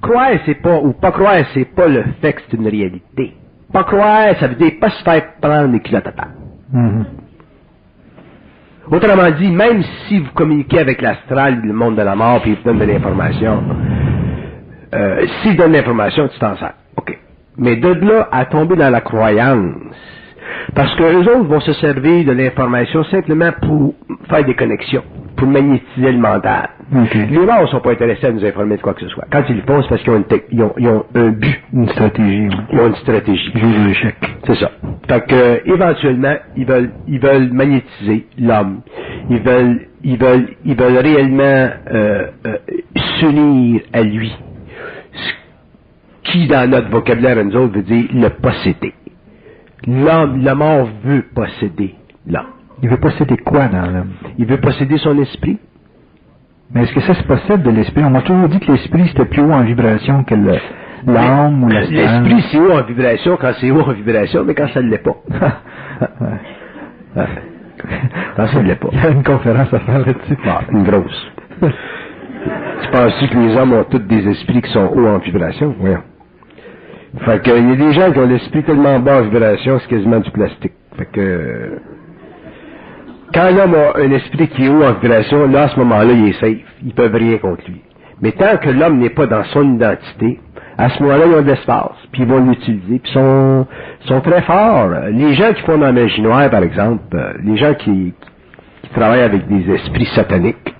croire, c'est pas, ou pas croire, c'est pas le fait que c'est une réalité. Pas croire, ça veut dire pas se faire prendre les culottes à Autrement dit, même si vous communiquez avec l'astral, le monde de la mort, puis il vous donne de l'information, euh, s'il donne l'information, tu t'en sers. OK. Mais de là à tomber dans la croyance, parce que les autres vont se servir de l'information simplement pour faire des connexions pour magnétiser le mental. Les morts ne sont pas intéressés à nous informer de quoi que ce soit. Quand ils le font, c'est parce qu'ils ont, un but. Une stratégie. Ils ont une stratégie. l'échec. C'est ça. Fait que, éventuellement, ils veulent, ils veulent magnétiser l'homme. Ils veulent, ils veulent, ils veulent réellement euh, euh, s'unir à lui. Ce qui, dans notre vocabulaire, nous autres, veut dire le posséder. L'homme, le mort veut posséder l'homme. Il veut posséder quoi dans l'homme? Il veut posséder son esprit. Mais est-ce que ça se possède de l'esprit? On m'a toujours dit que l'esprit c'était plus haut en vibration que l'âme ou la L'esprit c'est haut en vibration quand c'est haut en vibration, mais quand ça ne l'est pas. quand ça ne l'est pas. Il y a une conférence à faire là-dessus. Ah, une grosse. tu penses que les hommes ont tous des esprits qui sont hauts en vibration? Oui. Fait qu'il y a des gens qui ont l'esprit tellement bas en vibration, c'est quasiment du plastique. Fait que quand l'homme a un esprit qui est haut en vibration, là, à ce moment-là, il est safe. Ils peuvent rien contre lui. Mais tant que l'homme n'est pas dans son identité, à ce moment-là, ils ont de l'espace, puis ils vont l'utiliser, puis sont, sont très forts. Les gens qui font dans la magie par exemple, euh, les gens qui, qui travaillent avec des esprits sataniques,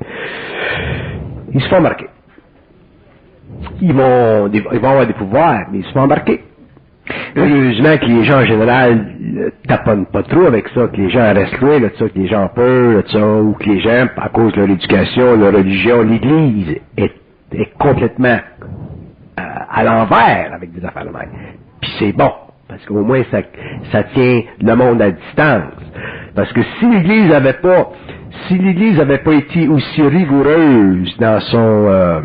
ils se font marquer. Ils vont, ils vont avoir des pouvoirs, mais ils se font embarquer. Heureusement que les gens en général ne taponnent pas trop avec ça, que les gens restent loin de ça, que les gens ont peur de ça, ou que les gens, à cause de leur éducation, leur religion, l'Église est, complètement euh, à l'envers avec des affaires de même. Puis c'est bon, parce qu'au moins ça, ça tient le monde à distance. Parce que si l'Église avait pas, si l'Église avait pas été aussi rigoureuse dans son euh,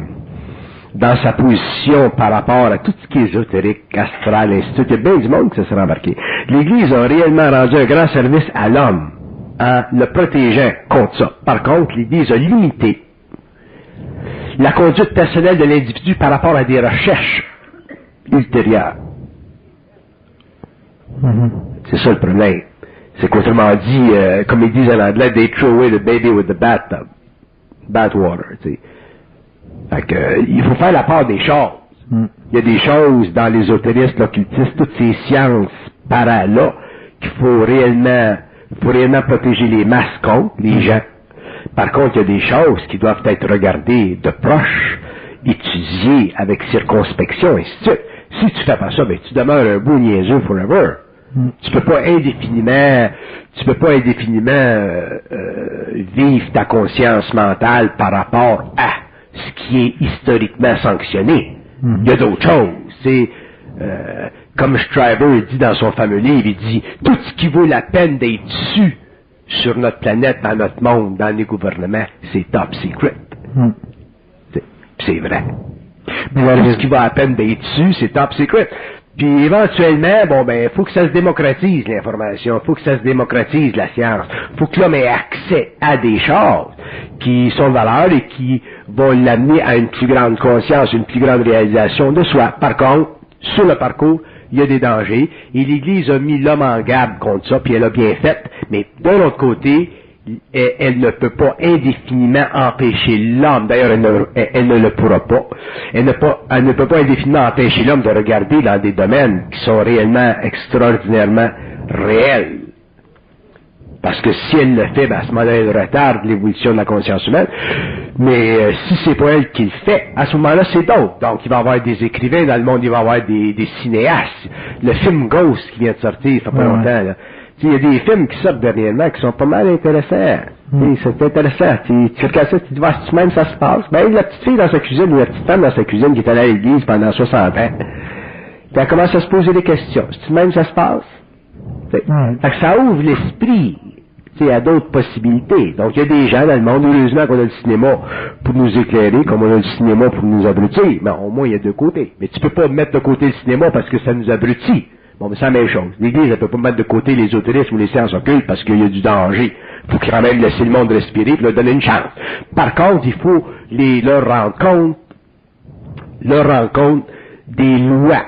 dans sa position par rapport à tout ce qui est ésotérique, astral, institut. Il y a bien du monde qui se serait embarqué. L'Église a réellement rendu un grand service à l'homme en le protégeant contre ça. Par contre, l'Église a limité la conduite personnelle de l'individu par rapport à des recherches ultérieures. Mm-hmm. C'est ça le problème. C'est qu'autrement dit, euh, comme ils disent en anglais, they throw away the baby with the bathtub. Bathwater. Fait que, il faut faire la part des choses. Hmm. Il y a des choses dans l'ésotérisme, l'occultisme, toutes ces sciences para-là qu'il faut réellement, faut réellement protéger les masses contre, les hmm. gens. Par contre, il y a des choses qui doivent être regardées de proche, étudiées avec circonspection, et ainsi Si tu fais pas ça, ben, tu demeures un beau niaiseux forever. Hmm. Tu peux pas indéfiniment, tu peux pas indéfiniment euh, euh, vivre ta conscience mentale par rapport à ce qui est historiquement sanctionné. Mhm. Il y a d'autres choses. C'est euh, comme Stryber dit dans son fameux livre, il dit tout ce qui vaut la peine d'être su sur notre planète, dans notre monde, dans les gouvernements, c'est top secret. Mhm. C'est vrai. Mais tout ce qui vaut la peine d'être su, c'est top secret. Puis éventuellement, bon ben, faut que ça se démocratise l'information, faut que ça se démocratise la science, faut que l'homme ait accès à des choses qui sont de valeur et qui vont l'amener à une plus grande conscience, une plus grande réalisation de soi. Par contre, sur le parcours, il y a des dangers et l'Église a mis l'homme en garde contre ça, puis elle a bien fait. Mais d'un autre côté, elle, ne peut pas indéfiniment empêcher l'homme, d'ailleurs elle ne, le pourra pas, elle ne peut pas indéfiniment empêcher l'homme de regarder dans des domaines qui sont réellement extraordinairement réels. Parce que si elle le fait, ben à ce moment-là, elle retarde l'évolution de la conscience humaine. Mais euh, si c'est pas elle qui le fait, à ce moment-là, c'est d'autres. Donc, il va y avoir des écrivains dans le monde, il va y avoir des, des cinéastes. Le film Ghost qui vient de sortir, il fait pas longtemps, là. Il y a des films qui sortent dernièrement qui sont pas mal intéressants. Mm. C'est intéressant. Tu, tu regardes ça, tu te dis, ah, même ça se passe. Ben, la petite fille dans sa cuisine ou la petite femme dans sa cuisine qui est allée à l'église pendant 60 ans. Puis elle commence à se poser des questions. C'est même ça se passe? Fait que ça ouvre l'esprit à d'autres possibilités. Donc, il y a des gens dans le monde, heureusement qu'on a le cinéma pour nous éclairer, comme on a le cinéma pour nous abrutir. Mais au moins, il y a deux côtés. Mais tu peux pas mettre de côté le cinéma parce que ça nous abrutit. Bon, mais c'est la même chose. L'Église, elle peut pas mettre de côté les autoristes ou les sciences occultes parce qu'il y a du danger. Il faut quand même laisser le monde respirer et leur donner une chance. Par contre, il faut les, leur rendre compte, leur rendre compte des lois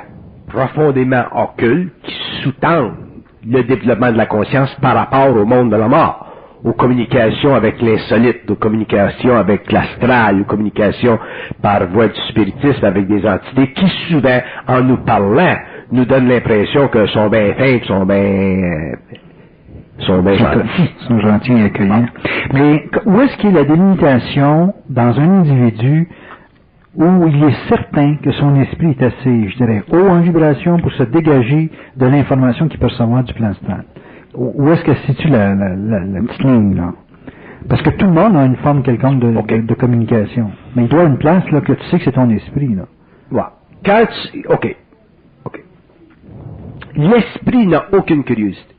profondément occultes qui sous-tendent le développement de la conscience par rapport au monde de la mort, aux communications avec l'insolite, aux communications avec l'astral, aux communications par voie du spiritisme avec des entités qui souvent, en nous parlant, nous donnent l'impression que sont bien fins, sont bien sont bien gentils. sont gentils et accueillants. Mais où est-ce qu'il y a la délimitation dans un individu où il est certain que son esprit est assez, je dirais, haut en vibration pour se dégager de l'information qu'il peut recevoir du plan astral. Où est-ce que se situe la, petite ligne, là? Parce que tout le monde a une forme quelconque de, communication. Mais il doit une place, là, que tu sais que c'est ton esprit, là. Quand OK. OK. L'esprit n'a aucune curiosité.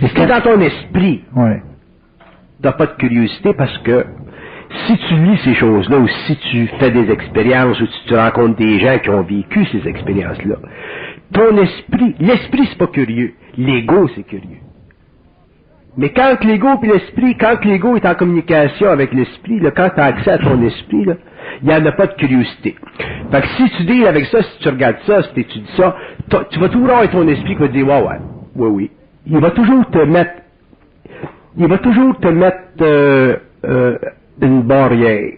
C'est dans ton esprit. Ouais. Tu n'as pas de curiosité parce que si tu lis ces choses-là, ou si tu fais des expériences, ou si tu rencontres des gens qui ont vécu ces expériences-là, ton esprit, l'esprit c'est pas curieux, l'ego c'est curieux. Mais quand l'ego puis l'esprit, quand l'ego est en communication avec l'esprit, quand tu as accès à ton esprit, il n'y en a pas de curiosité. Fait que si tu dis avec ça, si tu regardes ça, si tu étudies ça, tu vas toujours avoir ton esprit qui va te dire, ouais, ouais, oui, oui. Il va toujours te mettre, il va toujours te mettre, euh, euh, une barrière.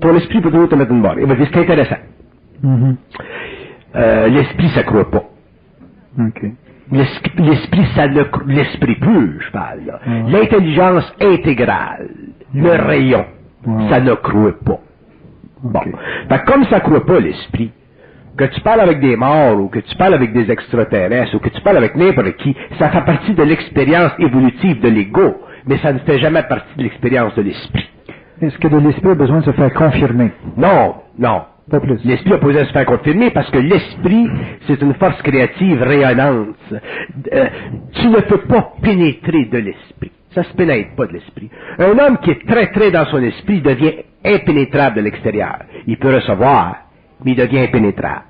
Ton esprit peut toujours te mettre une barrière. Il va dire, c'est intéressant. Euh, l'esprit, ça croit pas. L'esprit, ça l'esprit pur, je parle. L'intelligence intégrale, le rayon, ça ne croit pas. Bon. comme ça croit pas l'esprit, que tu parles avec des morts, ou que tu parles avec des extraterrestres, ou que tu parles avec n'importe qui, ça fait partie de l'expérience évolutive de l'ego, mais ça ne fait jamais partie de l'expérience de l'esprit. Est-ce que de l'esprit a besoin de se faire confirmer? Non, non. Pas plus. L'esprit a besoin de se faire confirmer parce que l'esprit, c'est une force créative rayonnante. Euh, tu ne peux pas pénétrer de l'esprit. Ça se pénètre pas de l'esprit. Un homme qui est très très dans son esprit devient impénétrable de l'extérieur. Il peut recevoir, mais il devient impénétrable.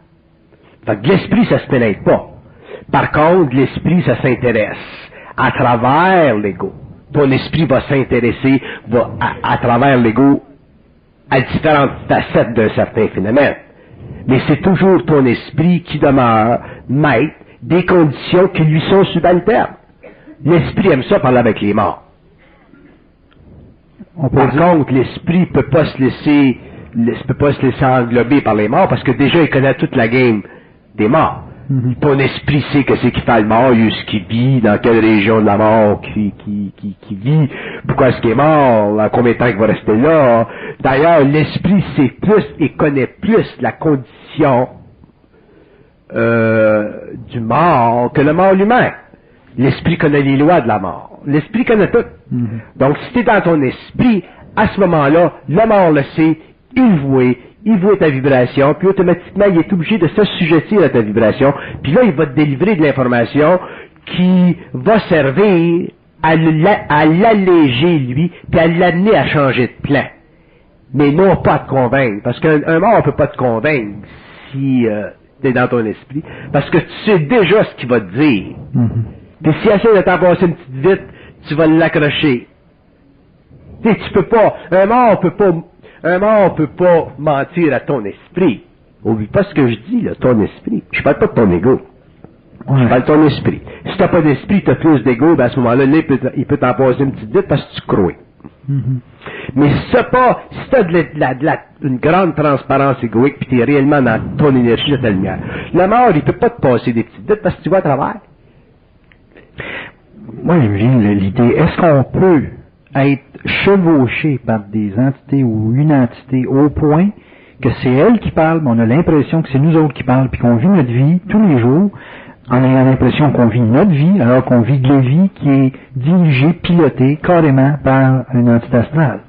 Fait l'esprit, ça se pénètre pas. Par contre, l'esprit, ça s'intéresse à travers l'ego ton esprit va s'intéresser va à, travers l'ego à différentes facettes d'un certain phénomène. Mais c'est toujours ton esprit qui demeure maître des conditions qui lui sont subalternes. L'esprit aime ça parler avec les morts. Par contre, l'esprit peut pas se laisser, peut pas se laisser englober par les morts parce que déjà il connaît toute la game des morts. Mhm. Ton esprit sait que c'est qui fait le mort, ce qui vit, dans quelle région de la mort qui, qui, qui, vit, pourquoi est-ce qu'il est mort, à combien de temps il va rester là. D'ailleurs, l'esprit sait plus et connaît plus la condition euh, du mort que le mort lui-même. L'esprit connaît les lois de la mort. L'esprit connaît tout. Mhm. Donc, si tu es dans ton esprit, à ce moment-là, le mort le sait, il voit, il voit ta vibration, puis automatiquement, il est obligé de s'assujettir à ta vibration, puis là, il va te délivrer de l'information qui va servir à l'alléger, lui, puis à l'amener à changer de plan. Mais non pas à te convaincre, parce qu'un mort ne peut pas te convaincre si euh, tu es dans ton esprit, parce que tu sais déjà ce qu'il va te dire. Mm-hmm. Puis s'il essaie de t'en passer une petite vite, tu vas l'accrocher. Tu tu peux pas, un mort peut pas un mort ne peut pas mentir à ton esprit. Oublie pas ce que je dis, là, ton esprit. Je parle pas de ton ego. Ouais. Tu parles de ton esprit. Si t'as pas d'esprit, t'as plus d'ego, ben à ce moment-là, là, il peut, il peut t'en passer une petite dite parce que tu crois. Mhm. Mais t'as pas, si t'as de la, de la- de la- une grande transparence égoïque, puis t'es réellement dans ton énergie de ta lumière, la mort, il peut pas te passer des petites dettes parce que tu vas à travers. Moi, là, l'idée, est-ce qu'on peut être chevauché par des entités ou une entité au point que c'est elle qui parle, mais on a l'impression que c'est nous autres qui parlent, puis qu'on vit notre vie tous les jours en ayant l'impression qu'on vit notre vie, alors qu'on vit de la vie qui est dirigée, pilotée carrément par une entité astrale.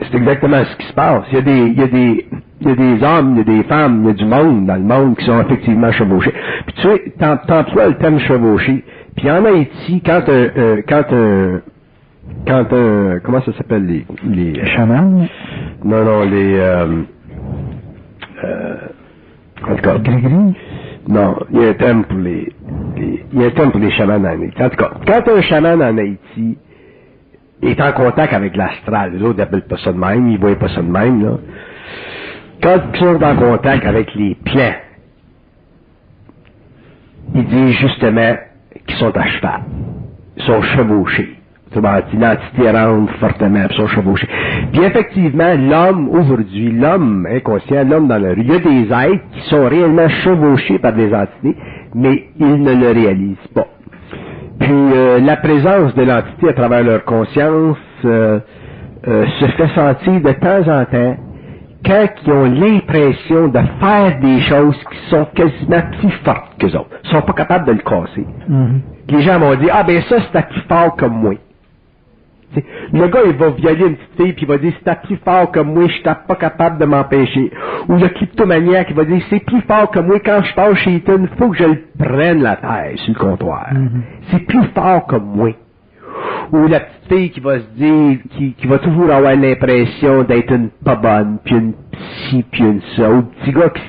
C'est exactement ce qui se passe. Il y a des, il y a des, il y a des hommes, il y a des femmes, il y a du monde dans le monde qui sont effectivement chevauchés. Puis tu sais, t'emploies le terme chevauché. Puis en Haïti, quand un, euh, quand un, quand un, comment ça s'appelle les, les, Le chaman, non non les, euh, euh, en tout cas, non, il y a un terme pour les, les- il y a un terme pour les chamans en Haïti. En tout cas, quand un chaman en Haïti est en contact avec l'astral, les autres n'appellent pas ça de même, ils voient pas ça de même, là. Quand ils sont en contact avec les plans, ils disent justement qu'ils sont à cheval. Ils sont chevauchés. Dit, L'entité rentre fortement, puis sont chevauchés. Puis effectivement, l'homme, aujourd'hui, l'homme inconscient, l'homme dans la rue, il y a des êtres qui sont réellement chevauchés par des entités, mais ils ne le réalisent pas. Puis euh, la présence de l'entité à travers leur conscience euh, euh, se fait sentir de temps en temps quand ils ont l'impression de faire des choses qui sont quasiment plus fortes qu'eux autres. Ils sont pas capables de le casser. Mhm. Les gens vont dire, ah ben ça c'était plus fort que moi. T'sais, le gars, il va violer une petite fille, puis il va dire, c'est plus fort que moi, je suis pas capable de m'empêcher. Ou le kleptomaniaque, il va dire, c'est plus fort que moi, quand je passe chez Eaton, faut que je le prenne la tête sur le comptoir. C'est plus fort que moi. Ou la petite fille qui va se dire, qui, qui va toujours avoir l'impression d'être une pas bonne, puis une psy, puis une ça. Ou le petit gars qui,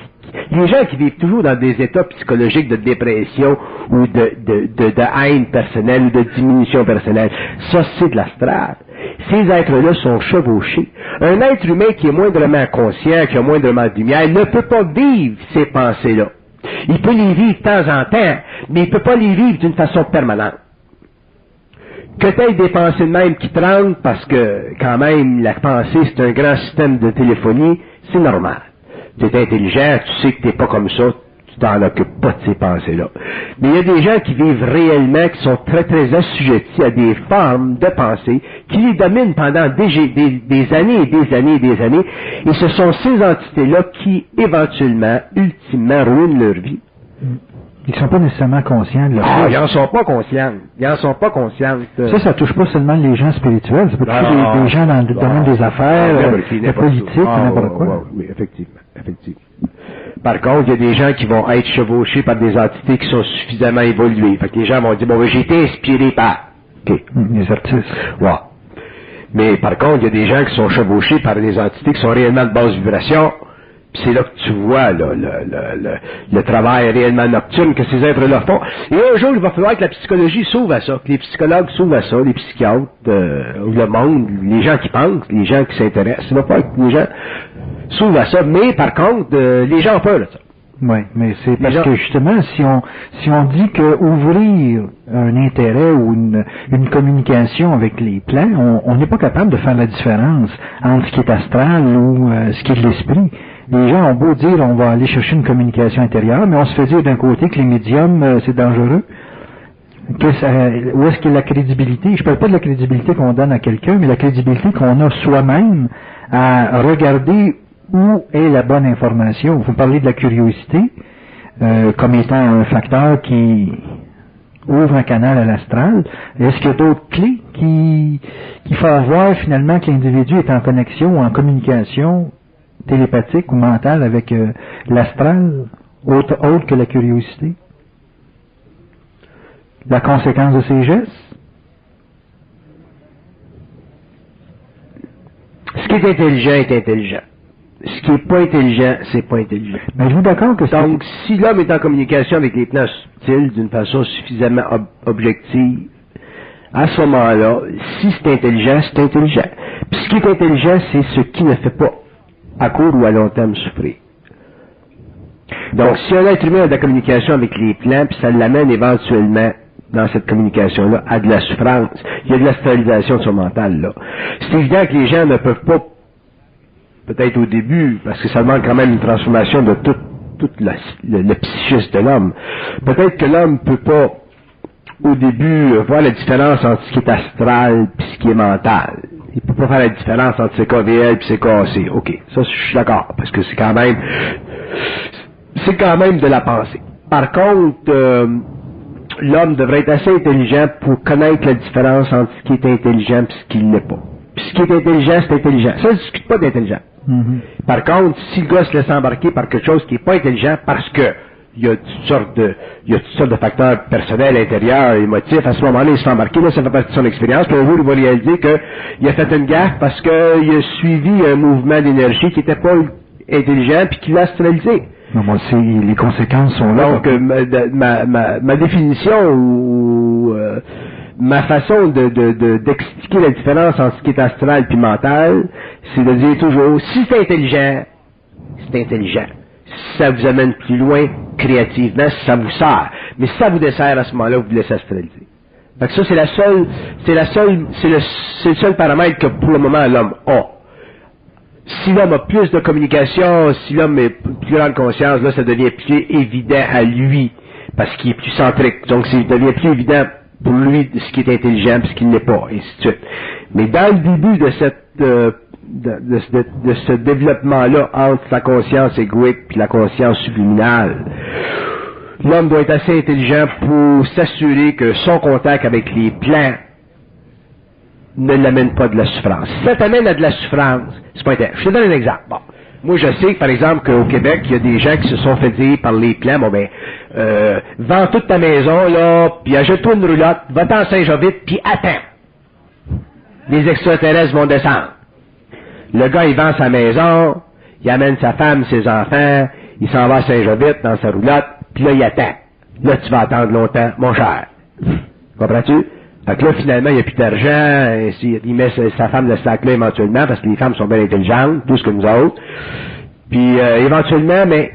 les gens qui vivent toujours dans des états psychologiques de dépression ou de, haine personnelle ou de diminution personnelle, ça c'est de l'astral. Ces êtres-là sont chevauchés. Un être humain qui est moindrement conscient, qui a moindrement de lumière, ne peut pas vivre ces pensées-là. Il peut les vivre de temps en temps, mais il ne peut pas les vivre d'une façon permanente. Que tu aies des pensées de même qui te rendent, parce que quand même la pensée c'est un grand système de téléphonie, c'est normal. Tu es intelligent, tu sais que tu n'es pas comme ça, tu t'en occupes pas de ces pensées-là. Mais il y a des gens qui vivent réellement, qui sont très très assujettis à des formes de pensée, qui les dominent pendant des, des, des années et des années et des années, et ce sont ces entités-là qui éventuellement, ultimement, ruinent leur vie. Ils sont pas nécessairement conscients de leur Ah, ils en sont pas conscients. Ils en sont pas conscients. Ça, ça touche pas seulement les gens spirituels, ça peut toucher Ah, des, des gens dans le domaine des affaires, ah, euh, n'importe qui, la n'importe politique, où. Ah, n'importe quoi. oui, effectivement, effectivement. Par contre, il y a des gens qui vont être chevauchés par des entités qui sont suffisamment évoluées. Fait que les gens vont dire, bon, ben, j'ai été inspiré par. OK. Hum, Les artistes. Ouais. Mais par contre, il y a des gens qui sont chevauchés par des entités qui sont réellement de basse vibration. Puis c'est là que tu vois là, le, le, le, le travail réellement nocturne que ces êtres-là font. Et un jour, il va falloir que la psychologie s'ouvre à ça, que les psychologues s'ouvrent à ça, les psychiatres, euh, le monde, les gens qui pensent, les gens qui s'intéressent. Il va falloir que les gens s'ouvrent à ça. Mais par contre, euh, les gens ont peur de ça. Oui, mais c'est parce gens- que justement, si on si on dit que ouvrir un intérêt ou une, une communication avec les plans, on n'est pas capable de faire la différence entre ce qui est astral ou euh, ce qui est de l'esprit. Les gens ont beau dire on va aller chercher une communication intérieure, mais on se fait dire d'un côté que les médiums euh, c'est dangereux. Que ça- où est-ce qu'il y a la crédibilité? Je parle pas de la crédibilité qu'on donne à quelqu'un, mais la crédibilité qu'on a soi-même à regarder où est la bonne information? Vous parlez de la curiosité euh, comme étant un facteur qui ouvre un canal à l'astral. Est-ce qu'il y a d'autres clés qui, qui font voir finalement que l'individu est en connexion ou en communication télépathique ou mentale avec euh, l'astral, autre, autre que la curiosité? La conséquence de ses gestes? Ce qui est intelligent est intelligent. Ce qui n'est pas intelligent, c'est pas intelligent. Mais êtes-vous d'accord que. Donc, si l'homme est en communication avec les plans subtils d'une façon suffisamment ob- objective, à ce moment-là, si c'est intelligent, c'est intelligent. Puis ce qui est intelligent, c'est ce qui ne fait pas à court ou à long terme souffrir. Donc, si un être humain a de la communication avec les plans, puis ça l'amène éventuellement dans cette communication-là à de la souffrance, il y a de la stérilisation de son mental, là. C'est évident que les gens ne peuvent pas, peut-être au début, parce que ça demande quand même une transformation de tout, tout la, le, psychisme de l'homme. Peut-être que l'homme peut pas au début, voir la différence entre ce qui est astral et ce qui est mental. Il peut pas faire la différence entre ses KVL et ses KC. OK, ça, je suis d'accord, parce que c'est quand même, c'est quand même de la pensée. Par contre, euh, l'homme devrait être assez intelligent pour connaître la différence entre ce qui est intelligent et ce qui ne l'est pas. Puis ce qui est intelligent, c'est intelligent. Ça, ne discute pas d'intelligent. Mhm. Par contre, si le gars se laisse embarquer par quelque chose qui n'est pas intelligent parce que il y a toutes sortes de, il y a toutes sortes de facteurs personnels, intérieurs, émotifs. À ce moment-là, il s'est embarqué, là, ça fait partie de son expérience. Puis un jour, il va réaliser qu'il a fait une gaffe parce qu'il a suivi un mouvement d'énergie qui n'était pas intelligent puis qu'il l'a astralisé. Non, moi aussi, les conséquences sont là. Donc, euh, ma, de- ma, ma, ma définition ou euh, ma façon de, de, de- d'expliquer la différence entre ce qui est astral puis mental, c'est de dire toujours, si c'est intelligent, c'est intelligent. Si ça vous amène plus loin créativement, ça vous sert. Mais si ça vous dessert à ce moment-là, vous vous laissez astraliser. Fait que ça, c'est la seule, c'est la seule, c'est le, le seul paramètre que pour le moment l'homme a. Si l'homme a plus de communication, si l'homme a plus grande conscience, là, ça devient plus évident à lui, parce qu'il est plus centrique. Donc, ça devient plus évident pour lui ce qui est intelligent, puis ce qui ne l'est pas, et ainsi de suite. Mais dans le début de cette, euh, de, de de ce développement-là entre la conscience égoïque puis la conscience subliminale, l'homme doit être assez intelligent pour s'assurer que son contact avec les plans ne l'amène pas de la souffrance. Si ça t'amène à de la souffrance, c'est pas intéressant. Je te donne un exemple. Bon. Moi, je sais, par exemple, qu'au Québec, il y a des gens qui se sont fait dire par les plans, bon ben, euh, vends toute ta maison, là, puis achète-toi une roulotte, va-t'en Saint-Jovite, puis attends. Les extraterrestres vont descendre. Le gars, il vend sa maison, il amène sa femme, ses enfants, il s'en va à Saint-Jovite dans sa roulotte, puis là, il attend. Là, tu vas attendre longtemps, mon cher. Comprends-tu? Fait que là, finalement, il n'y a plus d'argent, il met sa, femme de ce sac-là éventuellement, parce que les femmes sont bien intelligentes, plus que nous autres. Puis, euh, éventuellement, mais,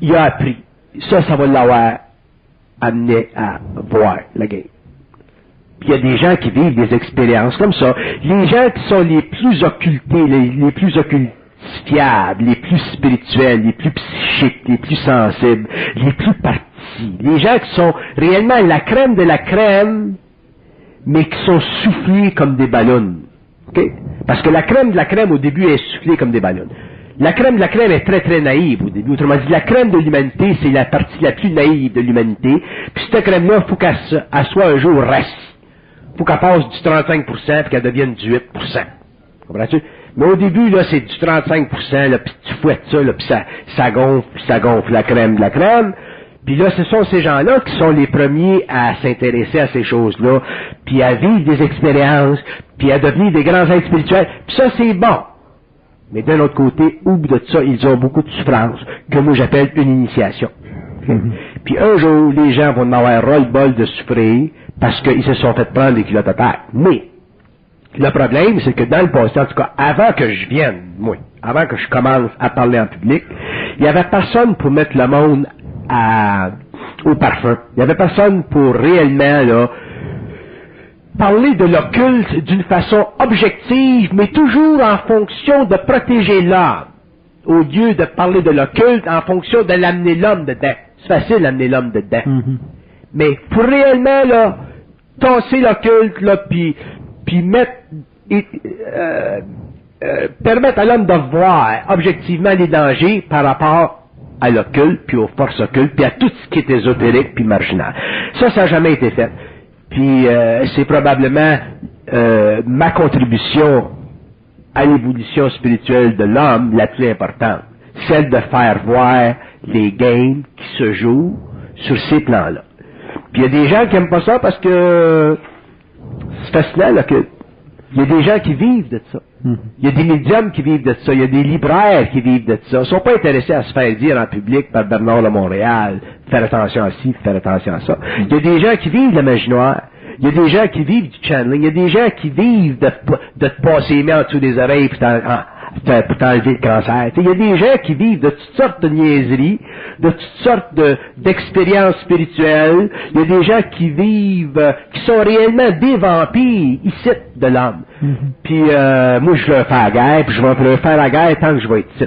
il a appris. Ça, ça va l'avoir amené à voir la game. Il y a des gens qui vivent des expériences comme ça. Les gens qui sont les plus occultés, les, plus occultifiables, les plus spirituels, les plus psychiques, les plus sensibles, les plus partis. Les gens qui sont réellement la crème de la crème, mais qui sont soufflés comme des ballons. Parce que la crème de la crème, au début, est soufflée comme des ballons. La crème de la crème est très très naïve au début. Autrement dit, la crème de l'humanité, c'est la partie la plus naïve de l'humanité. Puis cette crème-là, il faut qu'elle soit un jour reste faut qu'elle passe du 35% puis qu'elle devienne du 8%. Comprends-tu? Mais au début, là, c'est du 35%, là, puis tu fouettes ça, là, puis ça, ça gonfle, puis ça gonfle la crème de la crème. Puis là, ce sont ces gens-là qui sont les premiers à s'intéresser à ces choses-là, puis à vivre des expériences, puis à devenir des grands êtres spirituels. Puis ça, c'est bon. Mais d'un autre côté, au bout de ça, ils ont beaucoup de souffrance, que moi j'appelle une initiation. Puis un jour, les gens vont avoir ras-le-bol de souffrir parce qu'ils se sont fait prendre les culottes à terre. Mais, le problème, c'est que dans le passé, en tout cas, avant que je vienne, moi, avant que je commence à parler en public, il n'y avait personne pour mettre le monde à, au parfum. Il n'y avait personne pour réellement, là, parler de l'occulte d'une façon objective, mais toujours en fonction de protéger l'homme, au lieu de parler de l'occulte en fonction de l'amener l'homme dedans. C'est facile d'amener l'homme dedans. Mhm. Mais pour réellement, là, tasser l'occulte, là, puis, puis mettre, et, euh, euh, permettre à l'homme de voir objectivement les dangers par rapport à l'occulte, puis aux forces occultes, puis à tout ce qui est ésotérique, puis marginal. Ça, ça n'a jamais été fait. Puis euh, c'est probablement euh, ma contribution à l'évolution spirituelle de l'homme la plus importante. Celle de faire voir les games qui se jouent sur ces plans-là. Puis il y a des gens qui n'aiment pas ça parce que c'est fascinant là, que il y a des gens qui vivent de ça. Il y a des médiums qui vivent de ça. Il y a des libraires qui vivent de ça. Ils ne sont pas intéressés à se faire dire en public par Bernard de Montréal, faire attention à ci, faire attention à ça. Il y a des gens qui vivent de la magie noire. Il y a des gens qui vivent du channeling. Il y a des gens qui vivent de, de te passer les mains en dessous des oreilles puis en- pour t'enlever le cancer. Il y a des gens qui vivent de toutes sortes de niaiseries, de toutes sortes d'expériences spirituelles. Il y a des gens qui vivent, euh, qui sont réellement des vampires ici de l'homme. Mm-hmm. Puis euh, moi, je veux faire la guerre, puis je vais leur faire la guerre tant que je vais être ici.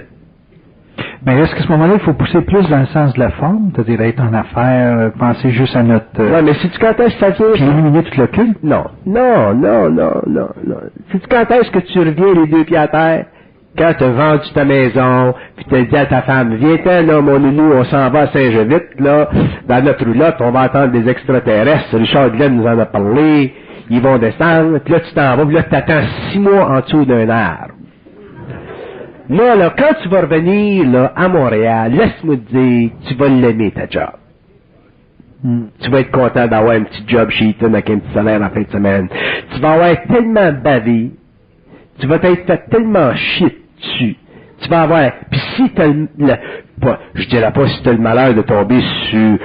Mais est-ce qu'à ce moment-là, il faut pousser plus dans le sens de la forme, c'est-à-dire être en affaires, euh, penser juste à notre... euh, Ouais, mais si tu quand est-ce que ça vient... puis éliminer tout le culte? Non, non, non, non, non, non. Sais-tu quand est-ce que tu reviens les deux pieds à terre? Quand tu as vendu ta maison, puis tu as dit à ta femme, viens-t'en, là, mon nounou, on s'en va à Saint-Jovite, là, dans notre roulotte, on va attendre des extraterrestres. Richard Glenn nous en a parlé, ils vont descendre, puis là, tu t'en vas, puis là, tu attends six mois en dessous d'un arbre. Là, là, quand tu vas revenir, là, à Montréal, laisse-moi te dire, tu vas l'aimer, ta job. Hmm. Tu vas être content d'avoir un petit job chez Eaton avec un petit salaire en fin de semaine. Tu vas avoir tellement bavé. Tu vas fait tellement chier dessus. Tu vas avoir... Puis si pas- je dirais pas si t'as le malheur de tomber sur,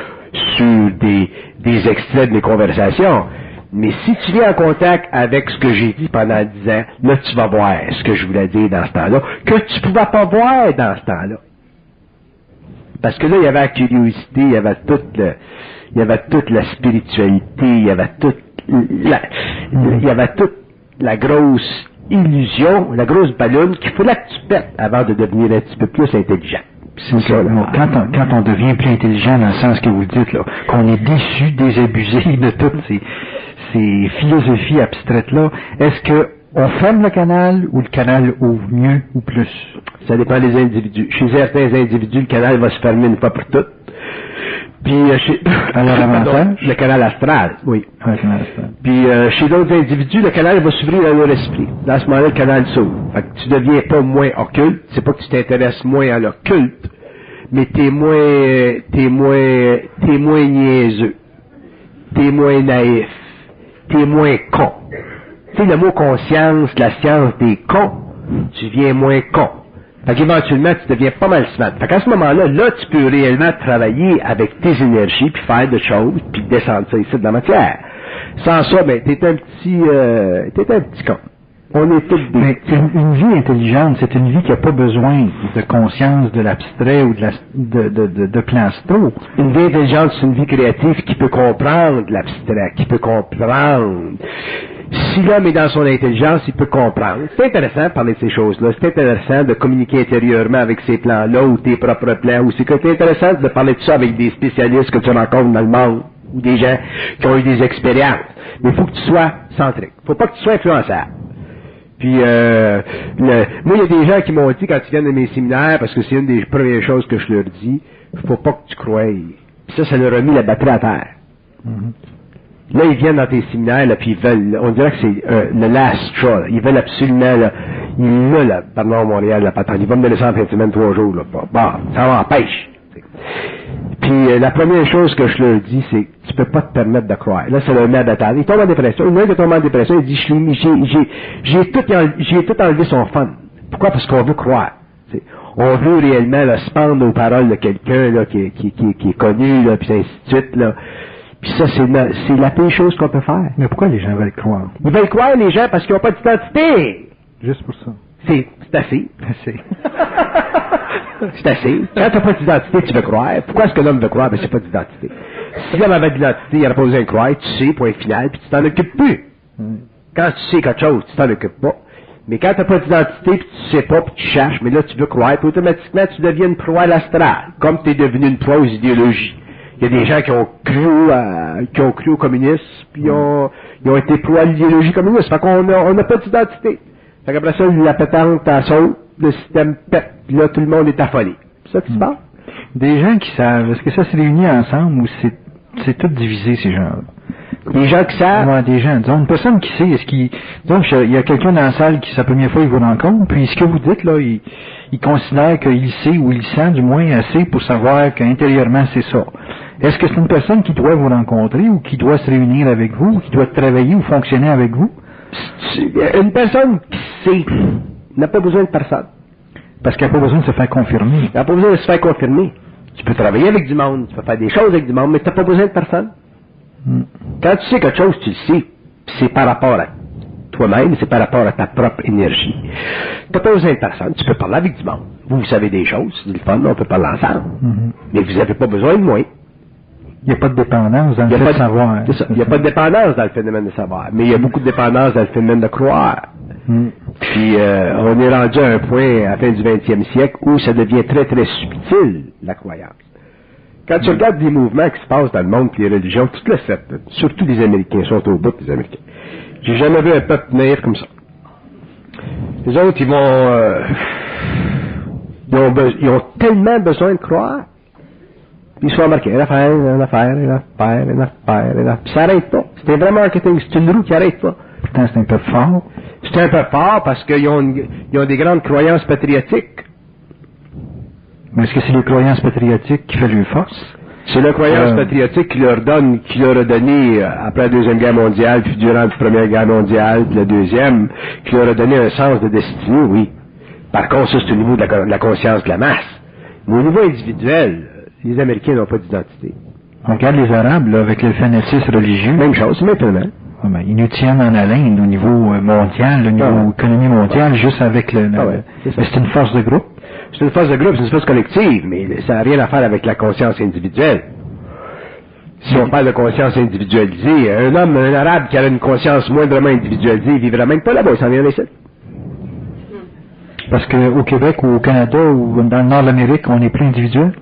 sur des, des extraits de mes conversations, mais si tu viens en contact avec ce que j'ai dit pendant dix ans, là tu vas voir ce que je voulais dire dans ce temps-là, que tu pouvais pas voir dans ce temps-là. Parce que là, il y avait la curiosité, il y avait toute le, il y avait toute la spiritualité, il y avait toute la, il y avait toute la grosse illusion, la grosse ballonne qu'il fallait que tu pètes avant de devenir un petit peu plus intelligent. C'est ça, là. Quand, on, quand on devient plus intelligent dans le sens que vous le dites, là, qu'on est déçu, désabusé de toutes ces, ces philosophies abstraites-là, est-ce que on ferme le canal ou le canal ouvre mieux ou plus? Ça dépend des individus. Chez certains individus, le canal va se fermer une fois pour toutes. Puis, euh, chez... Le canal astral, oui. Le canal astral. Puis euh, chez d'autres individus, le canal va s'ouvrir dans leur esprit. Dans ce moment-là, le canal s'ouvre. Fait que tu deviens pas moins occulte. C'est pas que tu t'intéresses moins à l'occulte, mais t'es moins, t'es moins, t'es moins niaiseux. T'es moins naïf. T'es moins con. Tu sais, le mot conscience, la science des cons, tu viens moins con. Fait qu'éventuellement, tu deviens pas mal smart. Fait qu'à ce moment-là, là, tu peux réellement travailler avec tes énergies, puis faire des choses, puis descendre ça ici dans la matière. Sans ça, ben, t'es un petit, euh, t'es un petit con. On est tous des Mais une, une vie intelligente, c'est une vie qui n'a pas besoin de conscience de l'abstrait ou de, la, de, de, de, de plan. Une vie intelligente, c'est une vie créative qui peut comprendre l'abstrait, qui peut comprendre. Si l'homme est dans son intelligence, il peut comprendre. C'est intéressant de parler de ces choses-là. C'est intéressant de communiquer intérieurement avec ces plans-là ou tes propres plans. Ou c'est intéressant de parler de ça avec des spécialistes que tu rencontres dans le monde ou des gens qui ont eu des expériences. Mais il faut que tu sois centrique. faut pas que tu sois influençable. Puis, euh, moi, il y a des gens qui m'ont dit quand ils viennent de mes séminaires, parce que c'est une des premières choses que je leur dis, faut pas que tu croies. Puis ça, ça leur a mis la batterie à terre. Là, ils viennent dans tes séminaires, là, puis ils veulent, on dirait que c'est euh, le last straw, là. Ils veulent absolument, là, il l'a, là, pardon, Montréal, la patente. Il va me donner ça en fin de semaine, trois jours, là. Bon, ça va en pêche. Puis euh, la première chose que je leur dis, c'est tu peux pas te permettre de croire. Là, leur met à battre. Il tombe en dépression. Il y en a un qui tombe en dépression, il dit j'ai, tout, j'ai tout enlevé son fun. Pourquoi? Parce qu'on veut croire. On veut réellement là, se pendre aux paroles de quelqu'un qui, qui, qui, qui est connu, là, puis ainsi de suite. Là. Puis ça, c'est la, c'est la pire chose qu'on peut faire. Mais pourquoi les gens veulent croire? Ils veulent croire, les gens, parce qu'ils n'ont pas d'identité. Juste pour ça. C'est, c'est assez. C'est. C'est assez. Quand t'as pas d'identité, tu veux croire. Pourquoi est-ce que l'homme veut croire? Ben, c'est pas d'identité? Si l'homme avait d'identité, il n'aurait pas besoin de croire, tu sais, point final, puis tu t'en occupes plus. Quand tu sais quelque chose, tu t'en occupes pas. Mais quand t'as pas d'identité, puis tu sais pas, puis tu cherches, mais là, tu veux croire, puis automatiquement, tu deviens une proie à l'astral, comme tu es devenu une proie aux idéologies. Il y a des gens qui ont cru, à- qui ont cru au communisme, puis ils ont, ils ont été proies à l'idéologie communiste. Fait qu'on a, on n'a pas d'identité. Fait qu'après ça, la pétante, saute, le système pète, puis là, tout le monde est affolé. C'est ça qui se passe? Des gens qui savent, est-ce que ça s'est réuni ensemble ou c'est, c'est tout divisé, ces gens-là? Les gens qui savent, Ouais, des gens. Disons, une personne qui sait, est-ce qu'il, donc, il y a quelqu'un dans la salle qui, sa première fois, il vous rencontre, puis ce que vous dites, là, il, il considère qu'il sait ou il sent, du moins, assez pour savoir qu'intérieurement, c'est ça. Est-ce que c'est une personne qui doit vous rencontrer ou qui doit se réunir avec vous, ou qui doit travailler ou fonctionner avec vous? une personne qui sait n'a pas besoin de personne. Parce qu'il n'y a pas besoin de se faire confirmer. Il n'a pas besoin de se faire confirmer. Tu peux travailler avec du monde, tu peux faire des choses avec du monde, mais tu n'as pas besoin de personne. Hmm. Quand tu sais quelque chose, tu le sais. C'est par rapport à toi-même, c'est par rapport à ta propre énergie. Tu n'as pas besoin de personne, tu peux parler avec du monde. Vous, vous savez des choses, c'est le fun, on peut parler ensemble. Mhm. Mais vous n'avez pas besoin de moi. Il n'y a pas de dépendance dans le n'y fait de savoir. Il y a pas de dépendance dans le phénomène de savoir, mais il y a beaucoup de dépendance dans le phénomène de croire. Mhm. Puis euh, on est rendu à un point à la fin du 20e siècle où ça devient très très subtil, la croyance. Quand tu regardes les mouvements qui se passent dans le monde, puis les religions, tout le fait, surtout les Américains, sont au bout des Américains. J'ai jamais vu un peuple naïf comme ça. Les autres, ils vont... euh, ils, ont be- ils ont tellement besoin de croire. Ils sont embarqués. Une affaire, une affaire, une affaire, une affaire, une affaire. Puis ça n'arrête pas. C'est un vrai marketing. C'est une roue qui n'arrête pas. Pourtant, c'est un peu fort. C'est un peu fort parce qu'ils ont, une- ils ont des grandes croyances patriotiques. Mais est-ce que c'est les croyances patriotiques qui font leur force? C'est la croyance Euh. patriotique qui leur donne, qui leur a donné, après la Deuxième Guerre mondiale, puis durant la Première Guerre mondiale, puis la Deuxième, qui leur a donné un sens de destinée, oui. Par contre, ça, c'est au niveau de la, con- de la conscience de la masse. Mais au niveau individuel, les Américains n'ont pas d'identité. On regarde les Arabes, là, avec le fanatisme religieux. Même chose, maintenant. Ah ben, ils nous tiennent en haleine au niveau euh, mondial, au niveau Ah économie mondiale, juste avec le... le- Ah ouais, c'est une force de groupe. C'est une force de groupe, c'est une force collective, mais ça n'a rien à faire avec la conscience individuelle. Si on parle de conscience individualisée, un homme, un arabe qui a une conscience moindrement individualisée, il vivra même pas là-bas, il s'en vient ici. Parce qu'au Québec ou au Canada ou dans le nord de l'Amérique, on est plus individuel.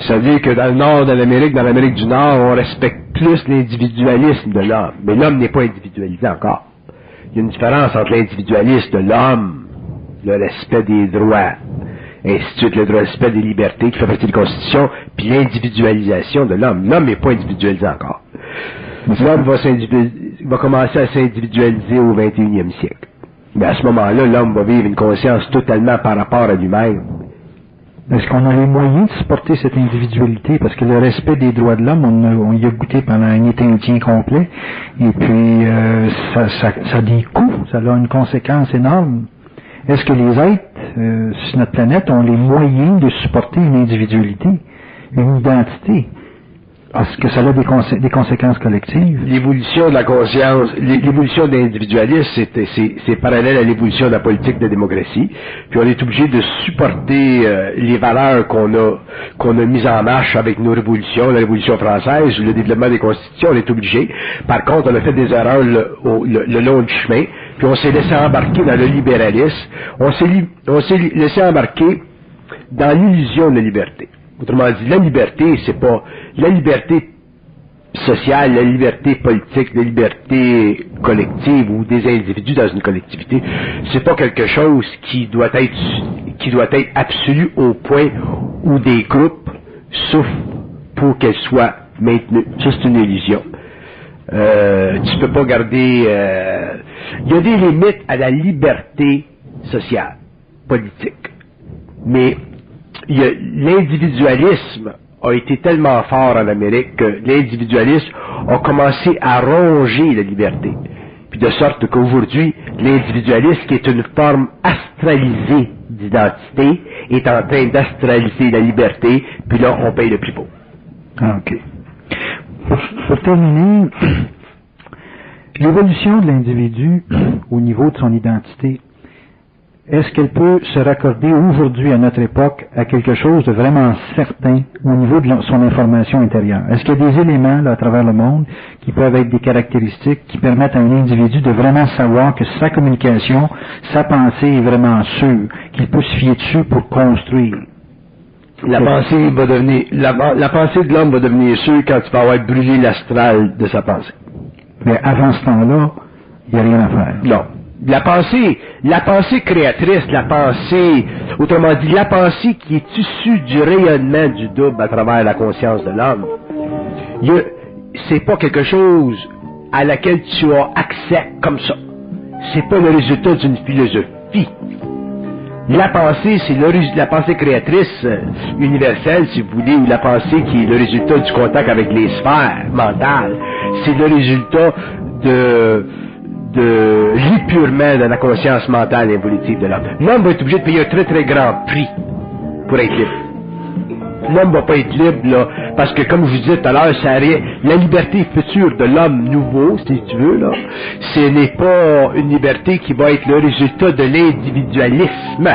Ça veut dire que dans le nord de l'Amérique, dans l'Amérique du Nord, on respecte plus l'individualisme de l'homme. Mais l'homme n'est pas individualisé encore. Il y a une différence entre l'individualisme de l'homme, le respect des droits, ainsi de le respect des libertés qui fait partie de la Constitution, puis l'individualisation de l'homme. L'homme n'est pas individualisé encore. L'homme va, va commencer à s'individualiser au 21e siècle. Mais à ce moment-là, l'homme va vivre une conscience totalement par rapport à lui-même. Est-ce qu'on a les moyens de supporter cette individualité? Parce que le respect des droits de l'homme, on, y a goûté pendant un été indien complet. Et puis, euh, ça, ça, ça a des coûts, ça a une conséquence énorme. Est-ce que les êtres euh, sur notre planète ont les moyens de supporter une individualité, une identité? Parce que ça a des, consé- des conséquences collectives. L'évolution de la conscience, l'é- l'évolution de l'individualisme, c'est, parallèle à l'évolution de la politique de démocratie. Puis on est obligé de supporter euh, les valeurs qu'on a qu'on a mises en marche avec nos révolutions, la révolution française, le développement des constitutions, on est obligé. Par contre, on a fait des erreurs le, le- long du chemin, puis on s'est laissé embarquer dans le libéralisme, on s'est, laissé embarquer dans l'illusion de la liberté. Autrement dit, la liberté, c'est pas la liberté sociale, la liberté politique, la liberté collective ou des individus dans une collectivité, c'est pas quelque chose qui doit être qui doit être absolu au point où des groupes souffrent pour qu'elle soit maintenue. Ça, c'est une illusion. Euh, tu peux pas garder. euh, Il y a des limites à la liberté sociale, politique. Mais l'individualisme a été tellement fort en Amérique que l'individualisme a commencé à ronger la liberté. Puis de sorte qu'aujourd'hui, l'individualisme, qui est une forme astralisée d'identité, est en train d'astraliser la liberté, puis là, on paye le prix. Ah, OK. Pour, pour terminer, l'évolution de l'individu au niveau de son identité, est-ce qu'elle peut se raccorder aujourd'hui, à notre époque, à quelque chose de vraiment certain au niveau de son information intérieure? Est-ce qu'il y a des éléments là, à travers le monde qui peuvent être des caractéristiques qui permettent à un individu de vraiment savoir que sa communication, sa pensée est vraiment sûre, qu'il peut se fier dessus pour construire? La pensée va devenir, la, la pensée de l'homme va devenir sûre quand tu vas avoir brûlé l'astral de sa pensée. Mais avant ce temps-là, il n'y a rien à faire. Non. La pensée, la pensée créatrice, la pensée, autrement dit, la pensée qui est issue du rayonnement du double à travers la conscience de l'homme, c'est pas quelque chose à laquelle tu as accès comme ça. C'est pas le résultat d'une philosophie. La pensée, c'est la pensée créatrice euh, universelle, si vous voulez, ou la pensée qui est le résultat du contact avec les sphères mentales. C'est le résultat de, de l'épurement de la conscience mentale et évolutive de l'homme. L'homme va être obligé de payer un très très grand prix pour être libre. L'homme va pas être libre là, Parce que, comme je vous disais tout à l'heure, la liberté future de l'homme nouveau, si tu veux, là, ce n'est pas une liberté qui va être le résultat de l'individualisme.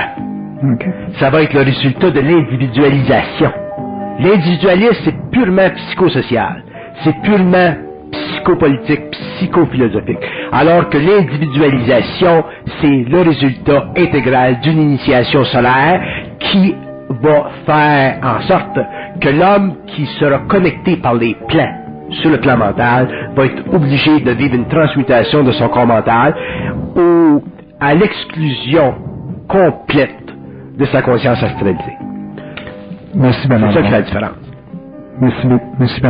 Ça va être le résultat de l'individualisation. L'individualisme, c'est purement psychosocial. C'est purement psychopolitique, psychophilosophique. Alors que l'individualisation, c'est le résultat intégral d'une initiation solaire qui va faire en sorte que l'homme qui sera connecté par les plans sur le plan mental va être obligé de vivre une transmutation de son corps mental ou à l'exclusion complète de sa conscience astralisée. Merci, C'est ça qui fait la différence. Merci, merci,